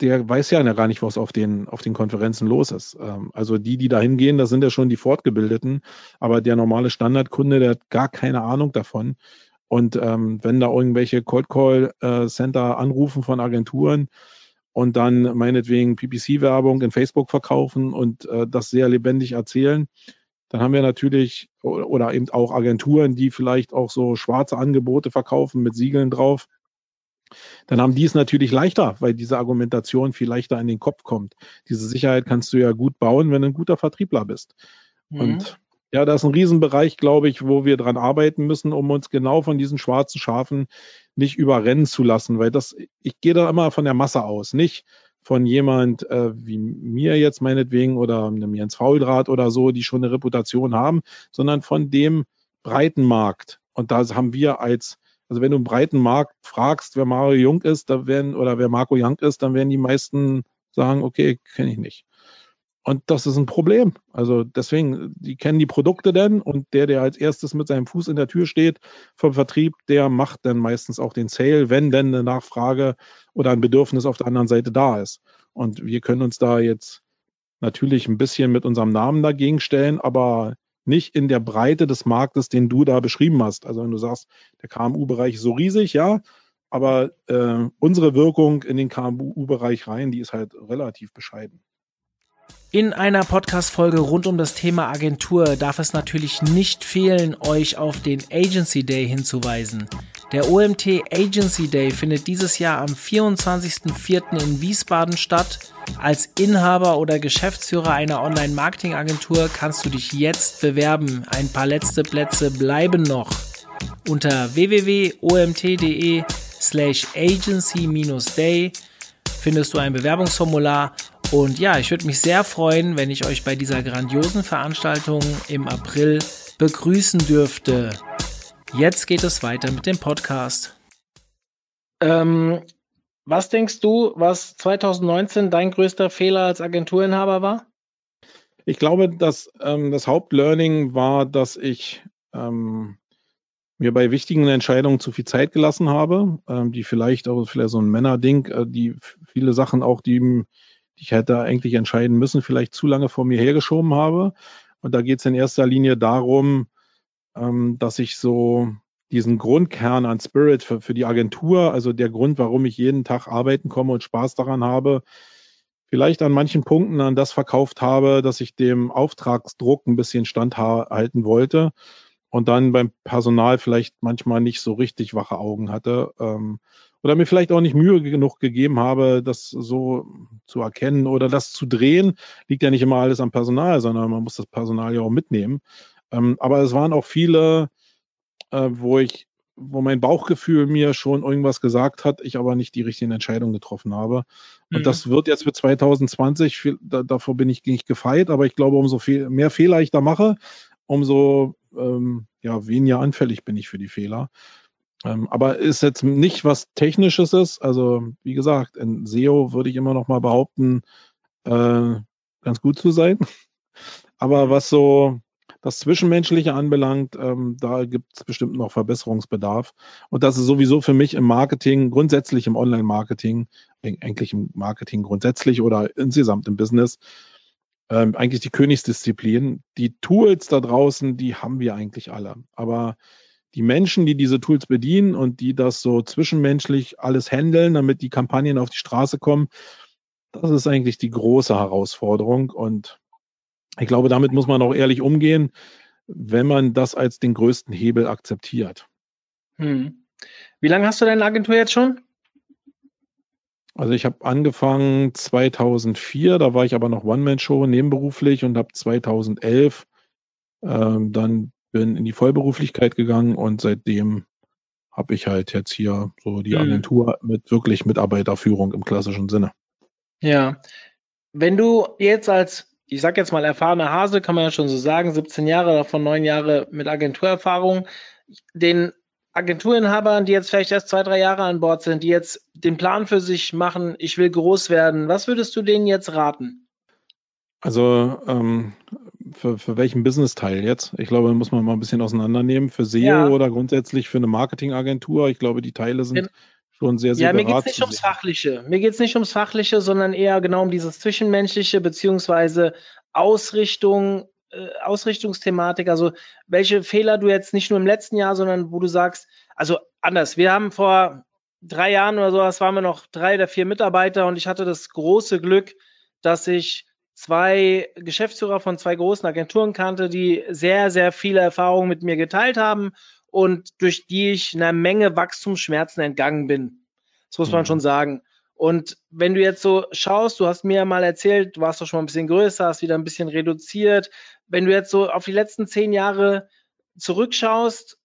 der weiß ja gar nicht, was auf den, auf den Konferenzen los ist. Ähm, also die, die da hingehen, das sind ja schon die Fortgebildeten, aber der normale Standardkunde, der hat gar keine Ahnung davon. Und ähm, wenn da irgendwelche Cold Call äh, Center anrufen von Agenturen und dann meinetwegen PPC-Werbung in Facebook verkaufen und äh, das sehr lebendig erzählen, dann haben wir natürlich oder eben auch Agenturen, die vielleicht auch so schwarze Angebote verkaufen mit Siegeln drauf dann haben die es natürlich leichter, weil diese Argumentation viel leichter in den Kopf kommt. Diese Sicherheit kannst du ja gut bauen, wenn du ein guter Vertriebler bist. Mhm. Und ja, da ist ein Riesenbereich, glaube ich, wo wir dran arbeiten müssen, um uns genau von diesen schwarzen Schafen nicht überrennen zu lassen, weil das, ich gehe da immer von der Masse aus, nicht von jemand äh, wie mir jetzt meinetwegen oder einem Jens Fauldraht oder so, die schon eine Reputation haben, sondern von dem breiten Markt. Und da haben wir als also wenn du im breiten Markt fragst, wer Mario Jung ist, da werden, oder wer Marco Young ist, dann werden die meisten sagen, okay, kenne ich nicht. Und das ist ein Problem. Also deswegen, die kennen die Produkte denn und der, der als erstes mit seinem Fuß in der Tür steht vom Vertrieb, der macht dann meistens auch den Sale, wenn denn eine Nachfrage oder ein Bedürfnis auf der anderen Seite da ist. Und wir können uns da jetzt natürlich ein bisschen mit unserem Namen dagegen stellen, aber nicht in der Breite des Marktes, den du da beschrieben hast. Also wenn du sagst, der KMU-Bereich ist so riesig, ja, aber äh, unsere Wirkung in den KMU-Bereich rein, die ist halt relativ bescheiden. In einer Podcast-Folge rund um das Thema Agentur darf es natürlich nicht fehlen, euch auf den Agency Day hinzuweisen. Der OMT Agency Day findet dieses Jahr am 24.04. in Wiesbaden statt. Als Inhaber oder Geschäftsführer einer Online-Marketing-Agentur kannst du dich jetzt bewerben. Ein paar letzte Plätze bleiben noch. Unter www.omt.de slash agency-day findest du ein Bewerbungsformular und ja, ich würde mich sehr freuen, wenn ich euch bei dieser grandiosen Veranstaltung im April begrüßen dürfte. Jetzt geht es weiter mit dem Podcast. Ähm, was denkst du, was 2019 dein größter Fehler als Agenturinhaber war? Ich glaube, dass ähm, das Hauptlearning war, dass ich ähm, mir bei wichtigen Entscheidungen zu viel Zeit gelassen habe, ähm, die vielleicht auch vielleicht so ein Männerding, äh, die viele Sachen auch, die, die ich hätte eigentlich entscheiden müssen, vielleicht zu lange vor mir hergeschoben habe. Und da geht es in erster Linie darum, ähm, dass ich so diesen Grundkern an Spirit für, für die Agentur, also der Grund, warum ich jeden Tag arbeiten komme und Spaß daran habe, vielleicht an manchen Punkten an das verkauft habe, dass ich dem Auftragsdruck ein bisschen standhalten wollte und dann beim Personal vielleicht manchmal nicht so richtig wache Augen hatte ähm, oder mir vielleicht auch nicht Mühe genug gegeben habe, das so zu erkennen oder das zu drehen. Liegt ja nicht immer alles am Personal, sondern man muss das Personal ja auch mitnehmen. Ähm, aber es waren auch viele, äh, wo ich, wo mein Bauchgefühl mir schon irgendwas gesagt hat, ich aber nicht die richtigen Entscheidungen getroffen habe. Und mhm. das wird jetzt für 2020, da, davor bin ich nicht gefeit, aber ich glaube, umso viel, mehr Fehler ich da mache, umso ähm, ja, weniger anfällig bin ich für die Fehler. Ähm, aber ist jetzt nicht was Technisches ist. Also wie gesagt, in SEO würde ich immer noch mal behaupten, äh, ganz gut zu sein. Aber was so das Zwischenmenschliche anbelangt, ähm, da gibt es bestimmt noch Verbesserungsbedarf. Und das ist sowieso für mich im Marketing, grundsätzlich im Online-Marketing, eigentlich im Marketing grundsätzlich oder insgesamt im Business, ähm, eigentlich die Königsdisziplin. Die Tools da draußen, die haben wir eigentlich alle. Aber die Menschen, die diese Tools bedienen und die das so zwischenmenschlich alles handeln, damit die Kampagnen auf die Straße kommen, das ist eigentlich die große Herausforderung. Und ich glaube, damit muss man auch ehrlich umgehen, wenn man das als den größten Hebel akzeptiert. Hm. Wie lange hast du deine Agentur jetzt schon? Also ich habe angefangen 2004, da war ich aber noch One-Man-Show nebenberuflich und habe 2011 ähm, dann bin in die Vollberuflichkeit gegangen und seitdem habe ich halt jetzt hier so die mhm. Agentur mit wirklich Mitarbeiterführung im klassischen Sinne. Ja, wenn du jetzt als, ich sag jetzt mal erfahrener Hase, kann man ja schon so sagen, 17 Jahre, davon neun Jahre mit Agenturerfahrung, den Agenturinhabern, die jetzt vielleicht erst zwei, drei Jahre an Bord sind, die jetzt den Plan für sich machen, ich will groß werden, was würdest du denen jetzt raten? Also ähm, für, für welchen Business-Teil jetzt? Ich glaube, muss man mal ein bisschen auseinandernehmen. Für SEO ja. oder grundsätzlich für eine Marketingagentur. Ich glaube, die Teile sind schon sehr, sehr Ja, mir geht es nicht ums Fachliche. Mir geht es nicht ums Fachliche, sondern eher genau um dieses Zwischenmenschliche beziehungsweise Ausrichtung, äh, Ausrichtungsthematik. Also welche Fehler du jetzt nicht nur im letzten Jahr, sondern wo du sagst, also anders. Wir haben vor drei Jahren oder sowas waren wir noch drei oder vier Mitarbeiter und ich hatte das große Glück, dass ich zwei Geschäftsführer von zwei großen Agenturen kannte, die sehr, sehr viele Erfahrungen mit mir geteilt haben und durch die ich einer Menge Wachstumsschmerzen entgangen bin. Das muss man mhm. schon sagen. Und wenn du jetzt so schaust, du hast mir mal erzählt, du warst doch schon mal ein bisschen größer, hast wieder ein bisschen reduziert. Wenn du jetzt so auf die letzten zehn Jahre zurückschaust,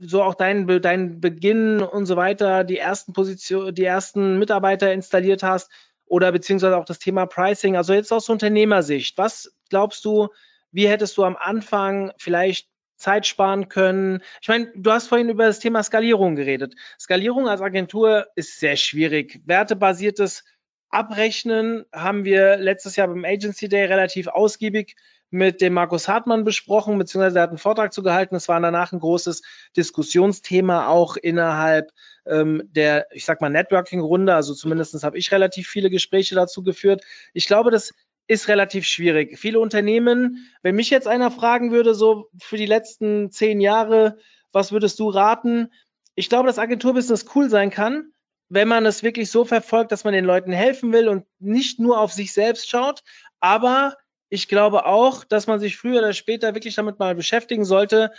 so auch dein, dein Beginn und so weiter, die ersten Position, die ersten Mitarbeiter installiert hast, oder beziehungsweise auch das Thema Pricing. Also jetzt aus Unternehmersicht, was glaubst du, wie hättest du am Anfang vielleicht Zeit sparen können? Ich meine, du hast vorhin über das Thema Skalierung geredet. Skalierung als Agentur ist sehr schwierig. Wertebasiertes Abrechnen haben wir letztes Jahr beim Agency Day relativ ausgiebig mit dem Markus Hartmann besprochen, beziehungsweise er hat einen Vortrag zu gehalten. Es war danach ein großes Diskussionsthema auch innerhalb ähm, der, ich sag mal, Networking-Runde. Also zumindest habe ich relativ viele Gespräche dazu geführt. Ich glaube, das ist relativ schwierig. Viele Unternehmen, wenn mich jetzt einer fragen würde, so für die letzten zehn Jahre, was würdest du raten? Ich glaube, dass Agenturbusiness cool sein kann, wenn man es wirklich so verfolgt, dass man den Leuten helfen will und nicht nur auf sich selbst schaut. Aber ich glaube auch, dass man sich früher oder später wirklich damit mal beschäftigen sollte,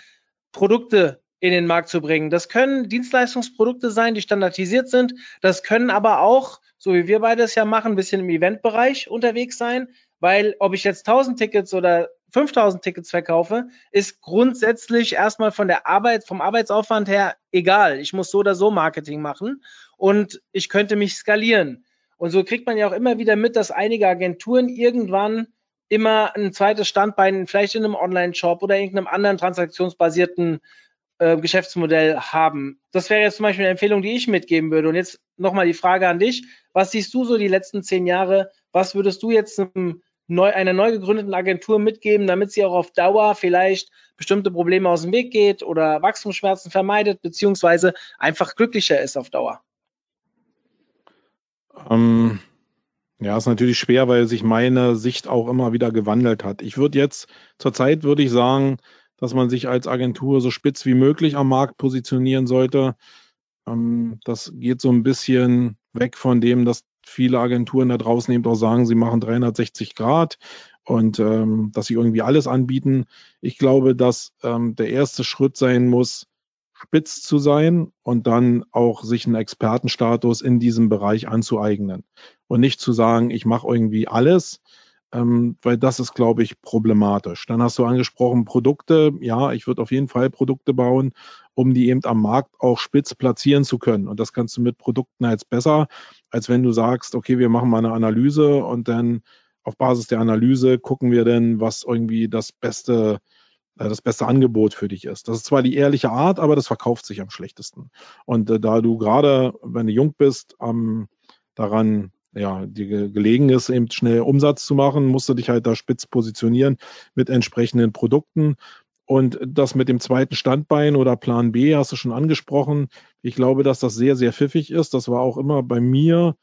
Produkte in den Markt zu bringen. Das können Dienstleistungsprodukte sein, die standardisiert sind. Das können aber auch, so wie wir beide es ja machen, ein bisschen im Eventbereich unterwegs sein, weil ob ich jetzt 1000 Tickets oder 5000 Tickets verkaufe, ist grundsätzlich erstmal von der Arbeit, vom Arbeitsaufwand her egal. Ich muss so oder so Marketing machen und ich könnte mich skalieren. Und so kriegt man ja auch immer wieder mit, dass einige Agenturen irgendwann immer ein zweites Standbein, vielleicht in einem Online-Shop oder irgendeinem anderen transaktionsbasierten äh, Geschäftsmodell haben. Das wäre jetzt zum Beispiel eine Empfehlung, die ich mitgeben würde. Und jetzt nochmal die Frage an dich. Was siehst du so die letzten zehn Jahre? Was würdest du jetzt einem neu, einer neu gegründeten Agentur mitgeben, damit sie auch auf Dauer vielleicht bestimmte Probleme aus dem Weg geht oder Wachstumsschmerzen vermeidet, beziehungsweise einfach glücklicher ist auf Dauer? Ähm, ja, ist natürlich schwer, weil sich meine Sicht auch immer wieder gewandelt hat. Ich würde jetzt, zurzeit würde ich sagen, dass man sich als Agentur so spitz wie möglich am Markt positionieren sollte. Ähm, das geht so ein bisschen weg von dem, dass viele Agenturen da draußen eben auch sagen, sie machen 360 Grad und ähm, dass sie irgendwie alles anbieten. Ich glaube, dass ähm, der erste Schritt sein muss, spitz zu sein und dann auch sich einen Expertenstatus in diesem Bereich anzueignen und nicht zu sagen, ich mache irgendwie alles, ähm, weil das ist, glaube ich, problematisch. Dann hast du angesprochen Produkte. Ja, ich würde auf jeden Fall Produkte bauen, um die eben am Markt auch spitz platzieren zu können. Und das kannst du mit Produkten jetzt besser, als wenn du sagst, okay, wir machen mal eine Analyse und dann auf Basis der Analyse gucken wir dann, was irgendwie das beste äh, das beste Angebot für dich ist. Das ist zwar die ehrliche Art, aber das verkauft sich am schlechtesten. Und äh, da du gerade, wenn du jung bist, ähm, daran ja, dir gelegen ist, eben schnell Umsatz zu machen, musst du dich halt da spitz positionieren mit entsprechenden Produkten. Und das mit dem zweiten Standbein oder Plan B hast du schon angesprochen. Ich glaube, dass das sehr, sehr pfiffig ist. Das war auch immer bei mir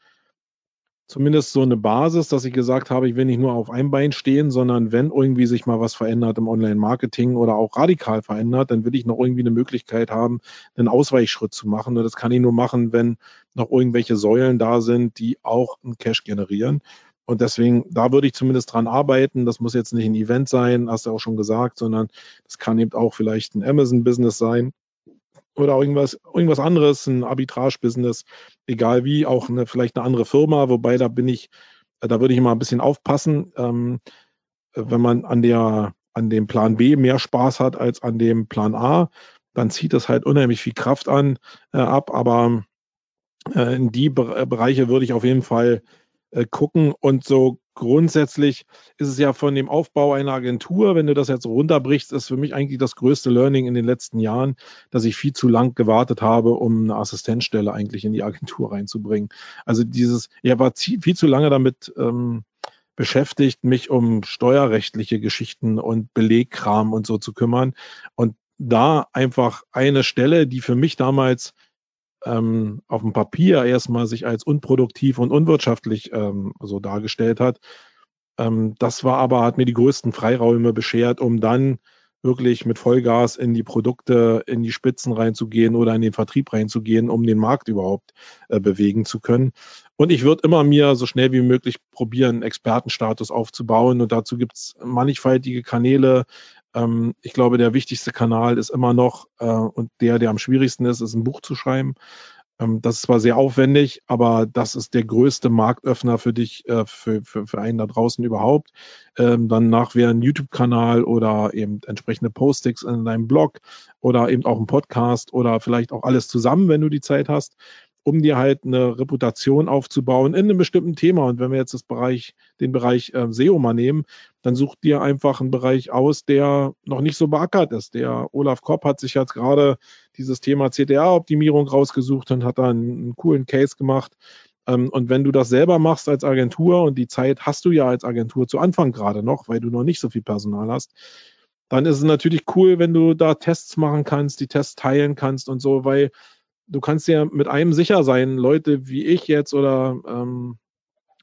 zumindest so eine Basis, dass ich gesagt habe, ich will nicht nur auf einem Bein stehen, sondern wenn irgendwie sich mal was verändert im Online-Marketing oder auch radikal verändert, dann will ich noch irgendwie eine Möglichkeit haben, einen Ausweichschritt zu machen. Und das kann ich nur machen, wenn noch irgendwelche Säulen da sind, die auch einen Cash generieren. Und deswegen, da würde ich zumindest dran arbeiten. Das muss jetzt nicht ein Event sein, hast du auch schon gesagt, sondern das kann eben auch vielleicht ein Amazon-Business sein oder irgendwas, irgendwas anderes, ein Arbitrage-Business, egal wie, auch eine, vielleicht eine andere Firma, wobei da bin ich, da würde ich immer ein bisschen aufpassen, ähm, wenn man an der an dem Plan B mehr Spaß hat als an dem Plan A, dann zieht das halt unheimlich viel Kraft an äh, ab. Aber äh, in die Be Bereiche würde ich auf jeden Fall äh, gucken. Und so grundsätzlich ist es ja von dem Aufbau einer Agentur, wenn du das jetzt runterbrichst, ist für mich eigentlich das größte Learning in den letzten Jahren, dass ich viel zu lang gewartet habe, um eine Assistenzstelle eigentlich in die Agentur reinzubringen. Also dieses, er war viel zu lange damit ähm, beschäftigt, mich um steuerrechtliche Geschichten und Belegkram und so zu kümmern. Und da einfach eine Stelle, die für mich damals ähm, auf dem Papier erstmal sich als unproduktiv und unwirtschaftlich ähm, so dargestellt hat. Ähm, das war aber, hat mir die größten Freiräume beschert, um dann wirklich mit Vollgas in die Produkte, in die Spitzen reinzugehen oder in den Vertrieb reinzugehen, um den Markt überhaupt äh, bewegen zu können. Und ich würde immer mir so schnell wie möglich probieren, Expertenstatus aufzubauen. Und dazu gibt es mannigfaltige Kanäle, ähm, ich glaube, der wichtigste Kanal ist immer noch äh, und der, der am schwierigsten ist, ist ein Buch zu schreiben. Ähm, das ist zwar sehr aufwendig, aber das ist der größte Marktöffner für dich, äh, für, für, für einen da draußen überhaupt. Ähm, danach wäre ein YouTube-Kanal oder eben entsprechende Postings in deinem Blog oder eben auch ein Podcast oder vielleicht auch alles zusammen, wenn du die Zeit hast um dir halt eine Reputation aufzubauen in einem bestimmten Thema. Und wenn wir jetzt das Bereich, den Bereich äh, SEO mal nehmen, dann such dir einfach einen Bereich aus, der noch nicht so beackert ist. Der Olaf Kopp hat sich jetzt gerade dieses Thema CTA-Optimierung rausgesucht und hat da einen, einen coolen Case gemacht. Ähm, und wenn du das selber machst als Agentur und die Zeit hast du ja als Agentur zu Anfang gerade noch, weil du noch nicht so viel Personal hast, dann ist es natürlich cool, wenn du da Tests machen kannst, die Tests teilen kannst und so, weil du kannst ja mit einem sicher sein, Leute wie ich jetzt oder ähm,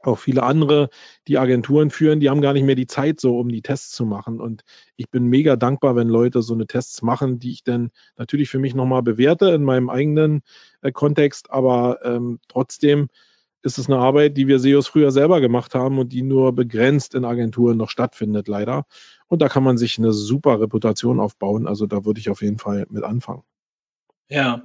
auch viele andere, die Agenturen führen, die haben gar nicht mehr die Zeit so, um die Tests zu machen. Und ich bin mega dankbar, wenn Leute so eine Tests machen, die ich dann natürlich für mich nochmal bewerte in meinem eigenen äh, Kontext. Aber ähm, trotzdem ist es eine Arbeit, die wir SEOs früher selber gemacht haben und die nur begrenzt in Agenturen noch stattfindet, leider. Und da kann man sich eine super Reputation aufbauen. Also da würde ich auf jeden Fall mit anfangen. Ja,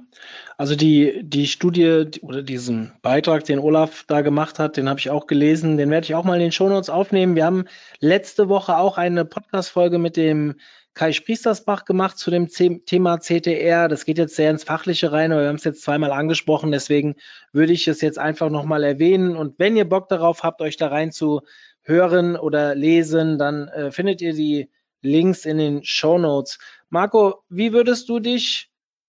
also die, die Studie oder diesen Beitrag, den Olaf da gemacht hat, den habe ich auch gelesen. Den werde ich auch mal in den Shownotes aufnehmen. Wir haben letzte Woche auch eine Podcast-Folge mit dem Kai Spriestersbach gemacht zu dem Thema CTR. Das geht jetzt sehr ins Fachliche rein, aber wir haben es jetzt zweimal angesprochen. Deswegen würde ich es jetzt einfach nochmal erwähnen. Und wenn ihr Bock darauf habt, euch da rein zu hören oder lesen, dann äh, findet ihr die Links in den Shownotes. Marco, wie würdest du dich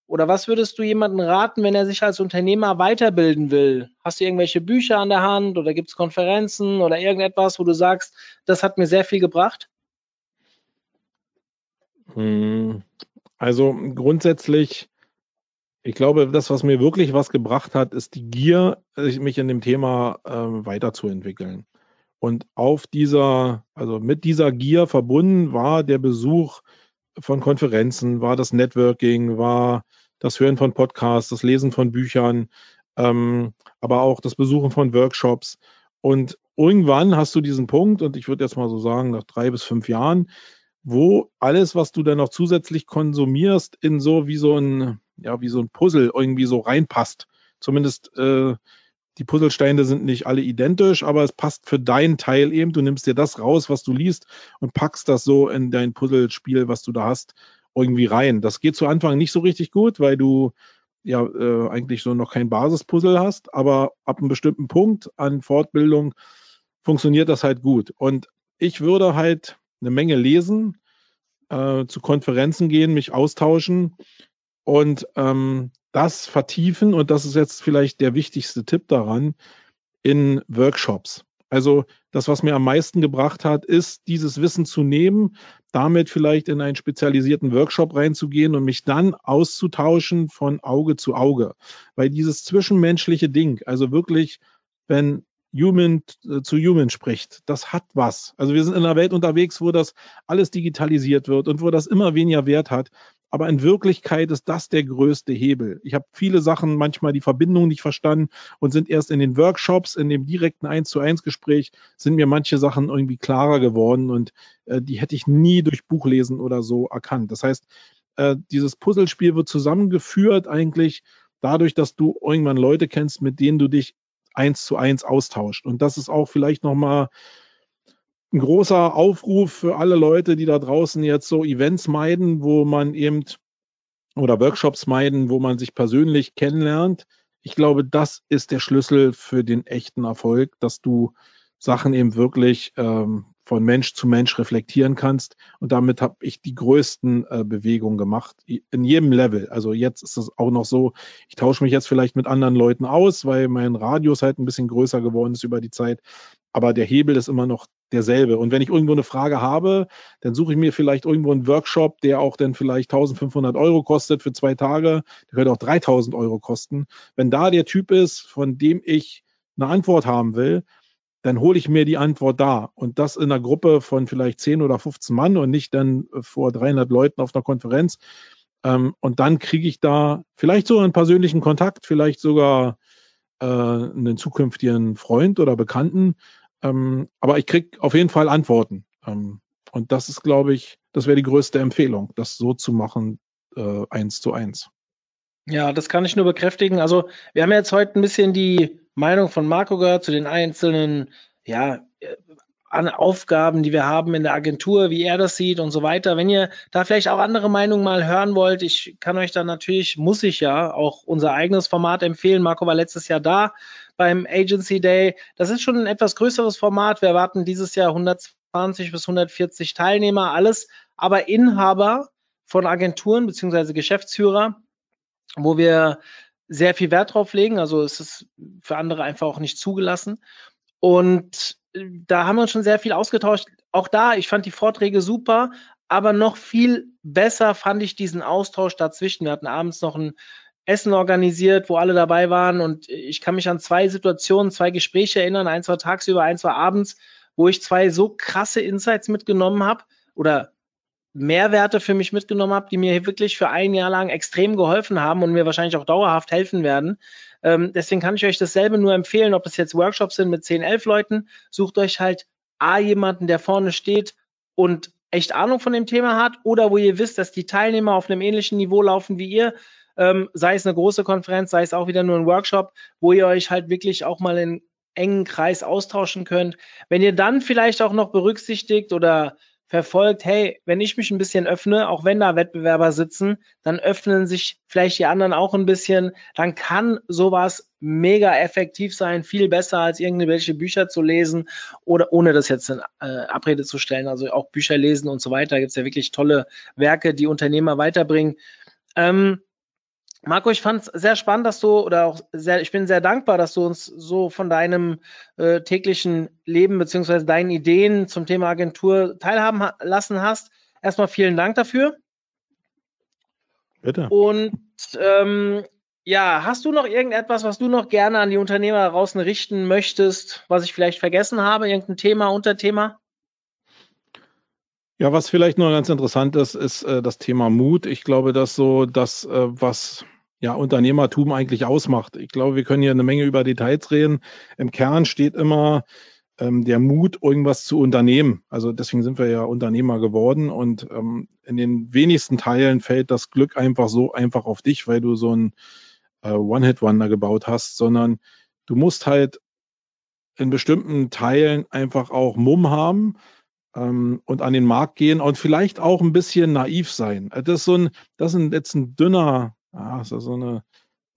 oder was würdest du jemandem raten, wenn er sich als Unternehmer weiterbilden will? Hast du irgendwelche Bücher an der Hand oder gibt es Konferenzen oder irgendetwas, wo du sagst, das hat mir sehr viel gebracht? Hm, also grundsätzlich, ich glaube, das, was mir wirklich was gebracht hat, ist die Gier, mich in dem Thema äh, weiterzuentwickeln. Und auf dieser, also mit dieser Gier verbunden war der Besuch von Konferenzen, war das Networking, war das Hören von Podcasts, das Lesen von Büchern, ähm, aber auch das Besuchen von Workshops. Und irgendwann hast du diesen Punkt, und ich würde jetzt mal so sagen, nach drei bis fünf Jahren, wo alles, was du dann noch zusätzlich konsumierst, in so wie so ein, ja, wie so ein Puzzle irgendwie so reinpasst. Zumindest äh, die Puzzlesteine sind nicht alle identisch, aber es passt für deinen Teil eben. Du nimmst dir das raus, was du liest und packst das so in dein Puzzlespiel, was du da hast irgendwie rein. Das geht zu Anfang nicht so richtig gut, weil du ja äh, eigentlich so noch kein Basispuzzle hast, aber ab einem bestimmten Punkt an Fortbildung funktioniert das halt gut. Und ich würde halt eine Menge lesen, äh, zu Konferenzen gehen, mich austauschen und ähm, das vertiefen. Und das ist jetzt vielleicht der wichtigste Tipp daran in Workshops. Also das, was mir am meisten gebracht hat, ist, dieses Wissen zu nehmen, damit vielleicht in einen spezialisierten Workshop reinzugehen und mich dann auszutauschen von Auge zu Auge. Weil dieses zwischenmenschliche Ding, also wirklich, wenn Human äh, zu Human spricht, das hat was. Also wir sind in einer Welt unterwegs, wo das alles digitalisiert wird und wo das immer weniger Wert hat. Aber in Wirklichkeit ist das der größte Hebel. Ich habe viele Sachen manchmal die Verbindung nicht verstanden und sind erst in den Workshops, in dem direkten Eins zu eins Gespräch, sind mir manche Sachen irgendwie klarer geworden und äh, die hätte ich nie durch Buchlesen oder so erkannt. Das heißt, äh, dieses Puzzlespiel wird zusammengeführt eigentlich dadurch, dass du irgendwann Leute kennst, mit denen du dich eins zu eins austauscht. Und das ist auch vielleicht nochmal ein großer Aufruf für alle Leute, die da draußen jetzt so Events meiden, wo man eben oder Workshops meiden, wo man sich persönlich kennenlernt. Ich glaube, das ist der Schlüssel für den echten Erfolg, dass du Sachen eben wirklich ähm, von Mensch zu Mensch reflektieren kannst. Und damit habe ich die größten äh, Bewegungen gemacht, in jedem Level. Also jetzt ist es auch noch so, ich tausche mich jetzt vielleicht mit anderen Leuten aus, weil mein Radius halt ein bisschen größer geworden ist über die Zeit. Aber der Hebel ist immer noch derselbe. Und wenn ich irgendwo eine Frage habe, dann suche ich mir vielleicht irgendwo einen Workshop, der auch dann vielleicht 1500 Euro kostet für zwei Tage. Der könnte auch 3000 Euro kosten. Wenn da der Typ ist, von dem ich eine Antwort haben will, dann hole ich mir die Antwort da. Und das in einer Gruppe von vielleicht 10 oder 15 Mann und nicht dann vor 300 Leuten auf einer Konferenz. Ähm, und dann kriege ich da vielleicht sogar einen persönlichen Kontakt, vielleicht sogar äh, einen zukünftigen Freund oder Bekannten, ähm, aber ich kriege auf jeden Fall Antworten. Ähm, und das ist, glaube ich, das wäre die größte Empfehlung, das so zu machen, äh, eins zu eins. Ja, das kann ich nur bekräftigen. Also wir haben jetzt heute ein bisschen die Meinung von Marco gehört zu den einzelnen ja, äh, an Aufgaben, die wir haben in der Agentur, wie er das sieht und so weiter. Wenn ihr da vielleicht auch andere Meinungen mal hören wollt, ich kann euch dann natürlich, muss ich ja auch unser eigenes Format empfehlen. Marco war letztes Jahr da beim Agency Day. Das ist schon ein etwas größeres Format. Wir erwarten dieses Jahr 120 bis 140 Teilnehmer, alles aber Inhaber von Agenturen beziehungsweise Geschäftsführer, wo wir sehr viel Wert drauf legen. Also es ist für andere einfach auch nicht zugelassen. Und da haben wir uns schon sehr viel ausgetauscht. Auch da, ich fand die Vorträge super, aber noch viel besser fand ich diesen Austausch dazwischen. Wir hatten abends noch ein Essen organisiert, wo alle dabei waren und ich kann mich an zwei Situationen, zwei Gespräche erinnern, eins war tagsüber, eins war abends, wo ich zwei so krasse Insights mitgenommen habe oder Mehrwerte für mich mitgenommen habe, die mir wirklich für ein Jahr lang extrem geholfen haben und mir wahrscheinlich auch dauerhaft helfen werden. Ähm, deswegen kann ich euch dasselbe nur empfehlen, ob es jetzt Workshops sind mit 10, 11 Leuten. Sucht euch halt A, jemanden, der vorne steht und echt Ahnung von dem Thema hat oder wo ihr wisst, dass die Teilnehmer auf einem ähnlichen Niveau laufen wie ihr, ähm, sei es eine große Konferenz, sei es auch wieder nur ein Workshop, wo ihr euch halt wirklich auch mal in engen Kreis austauschen könnt. Wenn ihr dann vielleicht auch noch berücksichtigt oder verfolgt, hey, wenn ich mich ein bisschen öffne, auch wenn da Wettbewerber sitzen, dann öffnen sich vielleicht die anderen auch ein bisschen, dann kann sowas mega effektiv sein, viel besser als irgendwelche Bücher zu lesen oder ohne das jetzt in äh, Abrede zu stellen, also auch Bücher lesen und so weiter, gibt es ja wirklich tolle Werke, die Unternehmer weiterbringen. Ähm, Marco, ich fand es sehr spannend, dass du, oder auch sehr, ich bin sehr dankbar, dass du uns so von deinem äh, täglichen Leben beziehungsweise deinen Ideen zum Thema Agentur teilhaben ha lassen hast. Erstmal vielen Dank dafür. Bitte. Und ähm, ja, hast du noch irgendetwas, was du noch gerne an die Unternehmer draußen richten möchtest, was ich vielleicht vergessen habe? Irgendein Thema, Unterthema? Ja, was vielleicht noch ganz interessant ist, ist äh, das Thema Mut. Ich glaube, dass so das, äh, was ja Unternehmertum eigentlich ausmacht. Ich glaube, wir können hier eine Menge über Details reden. Im Kern steht immer ähm, der Mut, irgendwas zu unternehmen. Also deswegen sind wir ja Unternehmer geworden und ähm, in den wenigsten Teilen fällt das Glück einfach so einfach auf dich, weil du so ein äh, One-Hit-Wonder gebaut hast, sondern du musst halt in bestimmten Teilen einfach auch Mumm haben ähm, und an den Markt gehen und vielleicht auch ein bisschen naiv sein. Äh, das ist so ein, das ist jetzt ein dünner, ah, ist so eine,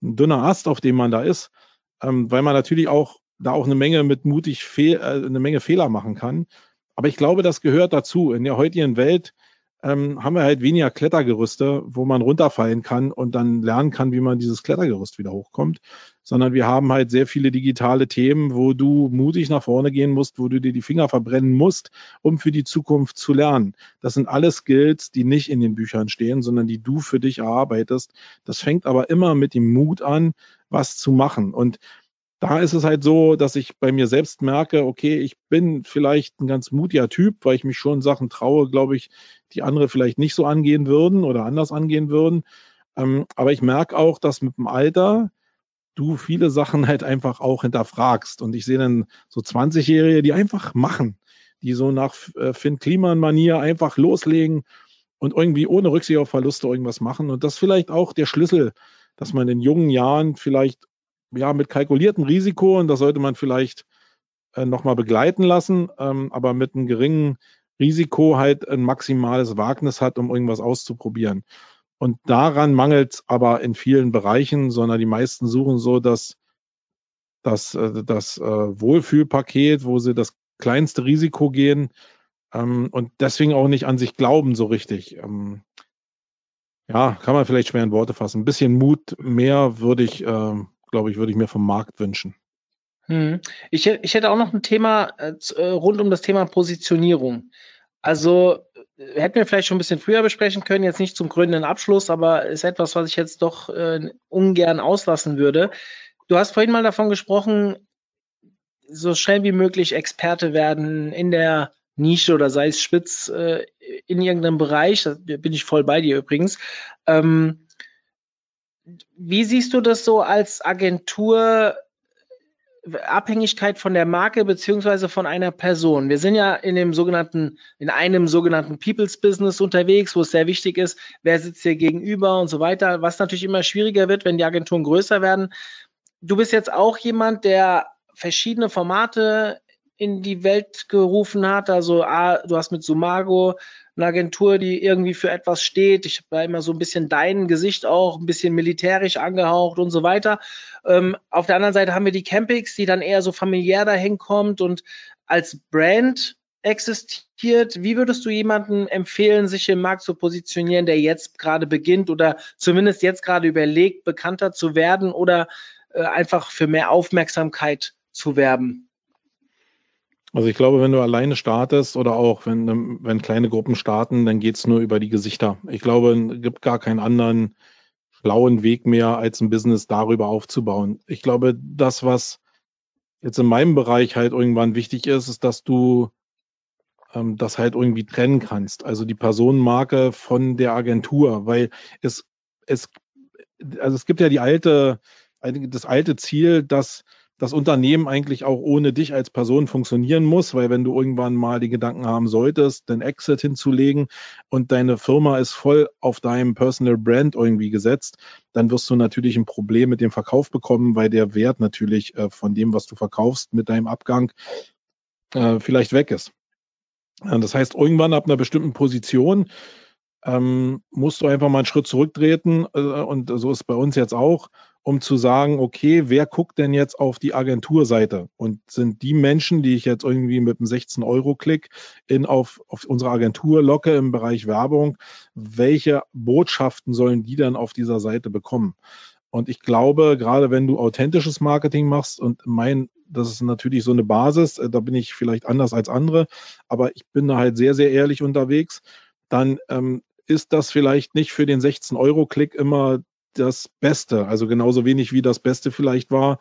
ein dünner Ast, auf dem man da ist, ähm, weil man natürlich auch da auch eine Menge mit mutig fehl, äh, eine Menge Fehler machen kann. Aber ich glaube, das gehört dazu. In der heutigen Welt ähm, haben wir halt weniger Klettergerüste, wo man runterfallen kann und dann lernen kann, wie man dieses Klettergerüst wieder hochkommt, sondern wir haben halt sehr viele digitale Themen, wo du mutig nach vorne gehen musst, wo du dir die Finger verbrennen musst, um für die Zukunft zu lernen. Das sind alles Skills, die nicht in den Büchern stehen, sondern die du für dich erarbeitest. Das fängt aber immer mit dem Mut an, was zu machen. Und da ist es halt so, dass ich bei mir selbst merke, okay, ich bin vielleicht ein ganz mutiger Typ, weil ich mich schon Sachen traue, glaube ich, die andere vielleicht nicht so angehen würden oder anders angehen würden. Ähm, aber ich merke auch, dass mit dem Alter du viele Sachen halt einfach auch hinterfragst. Und ich sehe dann so 20-Jährige, die einfach machen, die so nach äh, Finn Kliman-Manier einfach loslegen und irgendwie ohne Rücksicht auf Verluste irgendwas machen. Und das vielleicht auch der Schlüssel, dass man in jungen Jahren vielleicht ja, mit kalkuliertem Risiko und das sollte man vielleicht äh, nochmal begleiten lassen, ähm, aber mit einem geringen Risiko halt ein maximales Wagnis hat, um irgendwas auszuprobieren. Und daran mangelt es aber in vielen Bereichen, sondern die meisten suchen so das, das, äh, das äh, Wohlfühlpaket, wo sie das kleinste Risiko gehen ähm, und deswegen auch nicht an sich glauben so richtig. Ähm, ja, kann man vielleicht schwer in Worte fassen. Ein bisschen Mut mehr würde ich, äh, glaube ich, würde ich mir vom Markt wünschen. Hm. Ich, ich hätte auch noch ein Thema äh, äh, rund um das Thema Positionierung. Also äh, hätten wir vielleicht schon ein bisschen früher besprechen können, jetzt nicht zum krönenden Abschluss, aber ist etwas, was ich jetzt doch äh, ungern auslassen würde. Du hast vorhin mal davon gesprochen, so schnell wie möglich Experte werden in der Nische oder sei es spitz äh, in irgendeinem Bereich. Da bin ich voll bei dir übrigens. Ähm, wie siehst du das so als Agentur? Abhängigkeit von der Marke beziehungsweise von einer Person. Wir sind ja in dem sogenannten, in einem sogenannten People's Business unterwegs, wo es sehr wichtig ist, wer sitzt hier gegenüber und so weiter, was natürlich immer schwieriger wird, wenn die Agenturen größer werden. Du bist jetzt auch jemand, der verschiedene Formate in die Welt gerufen hat. Also ah, du hast mit Sumago eine Agentur, die irgendwie für etwas steht. Ich war immer so ein bisschen dein Gesicht auch, ein bisschen militärisch angehaucht und so weiter. Ähm, auf der anderen Seite haben wir die Campings, die dann eher so familiär dahin kommt und als Brand existiert. Wie würdest du jemanden empfehlen, sich im Markt zu positionieren, der jetzt gerade beginnt oder zumindest jetzt gerade überlegt, bekannter zu werden oder äh, einfach für mehr Aufmerksamkeit zu werben? Also ich glaube, wenn du alleine startest oder auch wenn, wenn kleine Gruppen starten, dann geht's nur über die Gesichter. Ich glaube, es gibt gar keinen anderen schlauen Weg mehr, als ein Business darüber aufzubauen. Ich glaube, das, was jetzt in meinem Bereich halt irgendwann wichtig ist, ist, dass du ähm, das halt irgendwie trennen kannst. Also die Personenmarke von der Agentur, weil es, es, also es gibt ja die alte, das alte Ziel, dass das Unternehmen eigentlich auch ohne dich als Person funktionieren muss, weil wenn du irgendwann mal die Gedanken haben solltest, den Exit hinzulegen und deine Firma ist voll auf deinem Personal Brand irgendwie gesetzt, dann wirst du natürlich ein Problem mit dem Verkauf bekommen, weil der Wert natürlich äh, von dem, was du verkaufst, mit deinem Abgang äh, vielleicht weg ist. Das heißt, irgendwann ab einer bestimmten Position ähm, musst du einfach mal einen Schritt zurücktreten äh, und so ist es bei uns jetzt auch um zu sagen, okay, wer guckt denn jetzt auf die Agenturseite? Und sind die Menschen, die ich jetzt irgendwie mit einem 16-Euro-Klick in auf, auf unsere Agentur locke im Bereich Werbung, welche Botschaften sollen die dann auf dieser Seite bekommen? Und ich glaube, gerade wenn du authentisches Marketing machst und mein, das ist natürlich so eine Basis, äh, da bin ich vielleicht anders als andere, aber ich bin da halt sehr, sehr ehrlich unterwegs, dann ähm, ist das vielleicht nicht für den 16-Euro-Klick immer das Beste, also genauso wenig wie das Beste vielleicht war,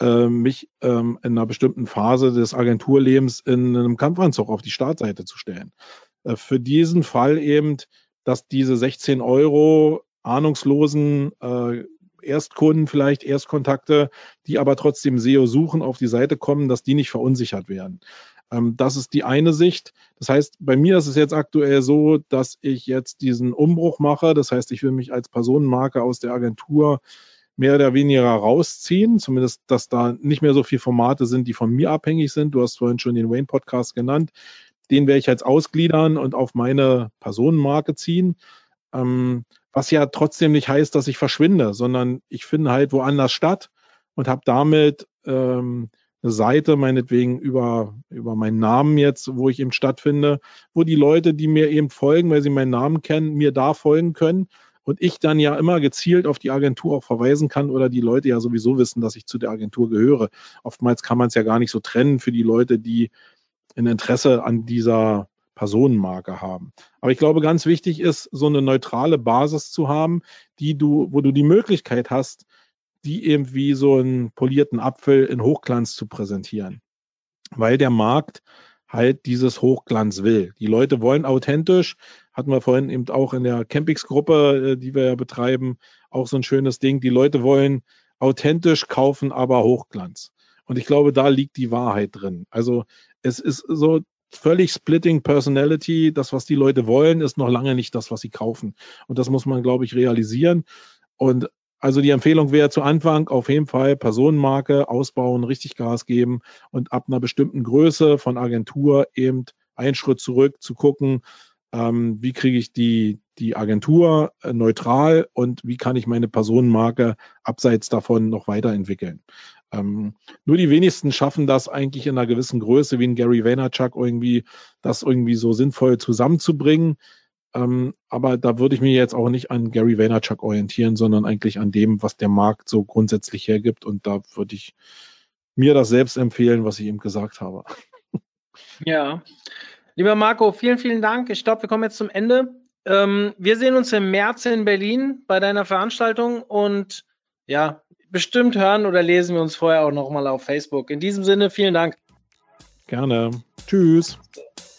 äh, mich ähm, in einer bestimmten Phase des Agenturlebens in einem Kampfanzug auf die Startseite zu stellen. Äh, für diesen Fall eben, dass diese 16 Euro ahnungslosen äh, Erstkunden, vielleicht Erstkontakte, die aber trotzdem SEO suchen, auf die Seite kommen, dass die nicht verunsichert werden. Ähm, das ist die eine Sicht. Das heißt, bei mir ist es jetzt aktuell so, dass ich jetzt diesen Umbruch mache. Das heißt, ich will mich als Personenmarke aus der Agentur mehr oder weniger rausziehen, zumindest, dass da nicht mehr so viele Formate sind, die von mir abhängig sind. Du hast vorhin schon den Wayne Podcast genannt. Den werde ich jetzt ausgliedern und auf meine Personenmarke ziehen. Ähm, was ja trotzdem nicht heißt, dass ich verschwinde, sondern ich finde halt woanders statt und habe damit ähm, eine Seite, meinetwegen über, über meinen Namen jetzt, wo ich eben stattfinde, wo die Leute, die mir eben folgen, weil sie meinen Namen kennen, mir da folgen können und ich dann ja immer gezielt auf die Agentur auch verweisen kann oder die Leute ja sowieso wissen, dass ich zu der Agentur gehöre. Oftmals kann man es ja gar nicht so trennen für die Leute, die ein Interesse an dieser Personenmarke haben. Aber ich glaube, ganz wichtig ist, so eine neutrale Basis zu haben, die du, wo du die Möglichkeit hast, die eben wie so einen polierten Apfel in Hochglanz zu präsentieren. Weil der Markt halt dieses Hochglanz will. Die Leute wollen authentisch, hatten wir vorhin eben auch in der Campings-Gruppe, äh, die wir ja betreiben, auch so ein schönes Ding. Die Leute wollen authentisch kaufen, aber Hochglanz. Und ich glaube, da liegt die Wahrheit drin. Also es ist so völlig splitting Personality. Das, was die Leute wollen, ist noch lange nicht das, was sie kaufen. Und das muss man, glaube ich, realisieren. Und also die Empfehlung wäre zu Anfang auf jeden Fall Personenmarke ausbauen, richtig Gas geben und ab einer bestimmten Größe von Agentur eben einen Schritt zurück zu gucken, ähm, wie kriege ich die, die Agentur äh, neutral und wie kann ich meine Personenmarke abseits davon noch weiterentwickeln. Ähm, nur die wenigsten schaffen das eigentlich in einer gewissen Größe, wie ein Gary Vaynerchuk irgendwie, das irgendwie so sinnvoll zusammenzubringen. Ähm, aber da würde ich mich jetzt auch nicht an Gary Vaynerchuk orientieren, sondern eigentlich an dem, was der Markt so grundsätzlich hergibt. Und da würde ich mir das selbst empfehlen, was ich eben gesagt habe. Ja. Lieber Marco, vielen, vielen Dank. Ich glaube, wir kommen jetzt zum Ende. Ähm, wir sehen uns im März in Berlin bei deiner Veranstaltung und ja, bestimmt hören oder lesen wir uns vorher auch nochmal auf Facebook. In diesem Sinne, vielen Dank. Gerne. Tschüss.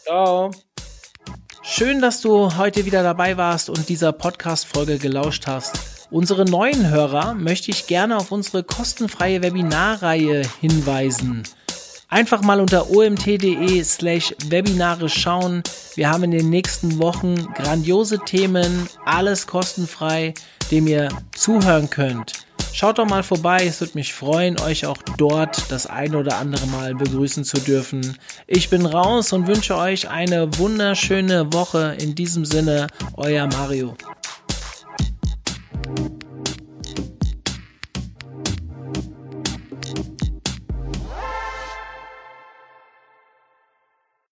Ciao. Schön, dass du heute wieder dabei warst und dieser Podcast-Folge gelauscht hast. Unsere neuen Hörer möchte ich gerne auf unsere kostenfreie Webinarreihe hinweisen. Einfach mal unter omt.de slash Webinare schauen. Wir haben in den nächsten Wochen grandiose Themen, alles kostenfrei, dem ihr zuhören könnt. Schaut doch mal vorbei, es würde mich freuen, euch auch dort das ein oder andere Mal begrüßen zu dürfen. Ich bin raus und wünsche euch eine wunderschöne Woche. In diesem Sinne, euer Mario.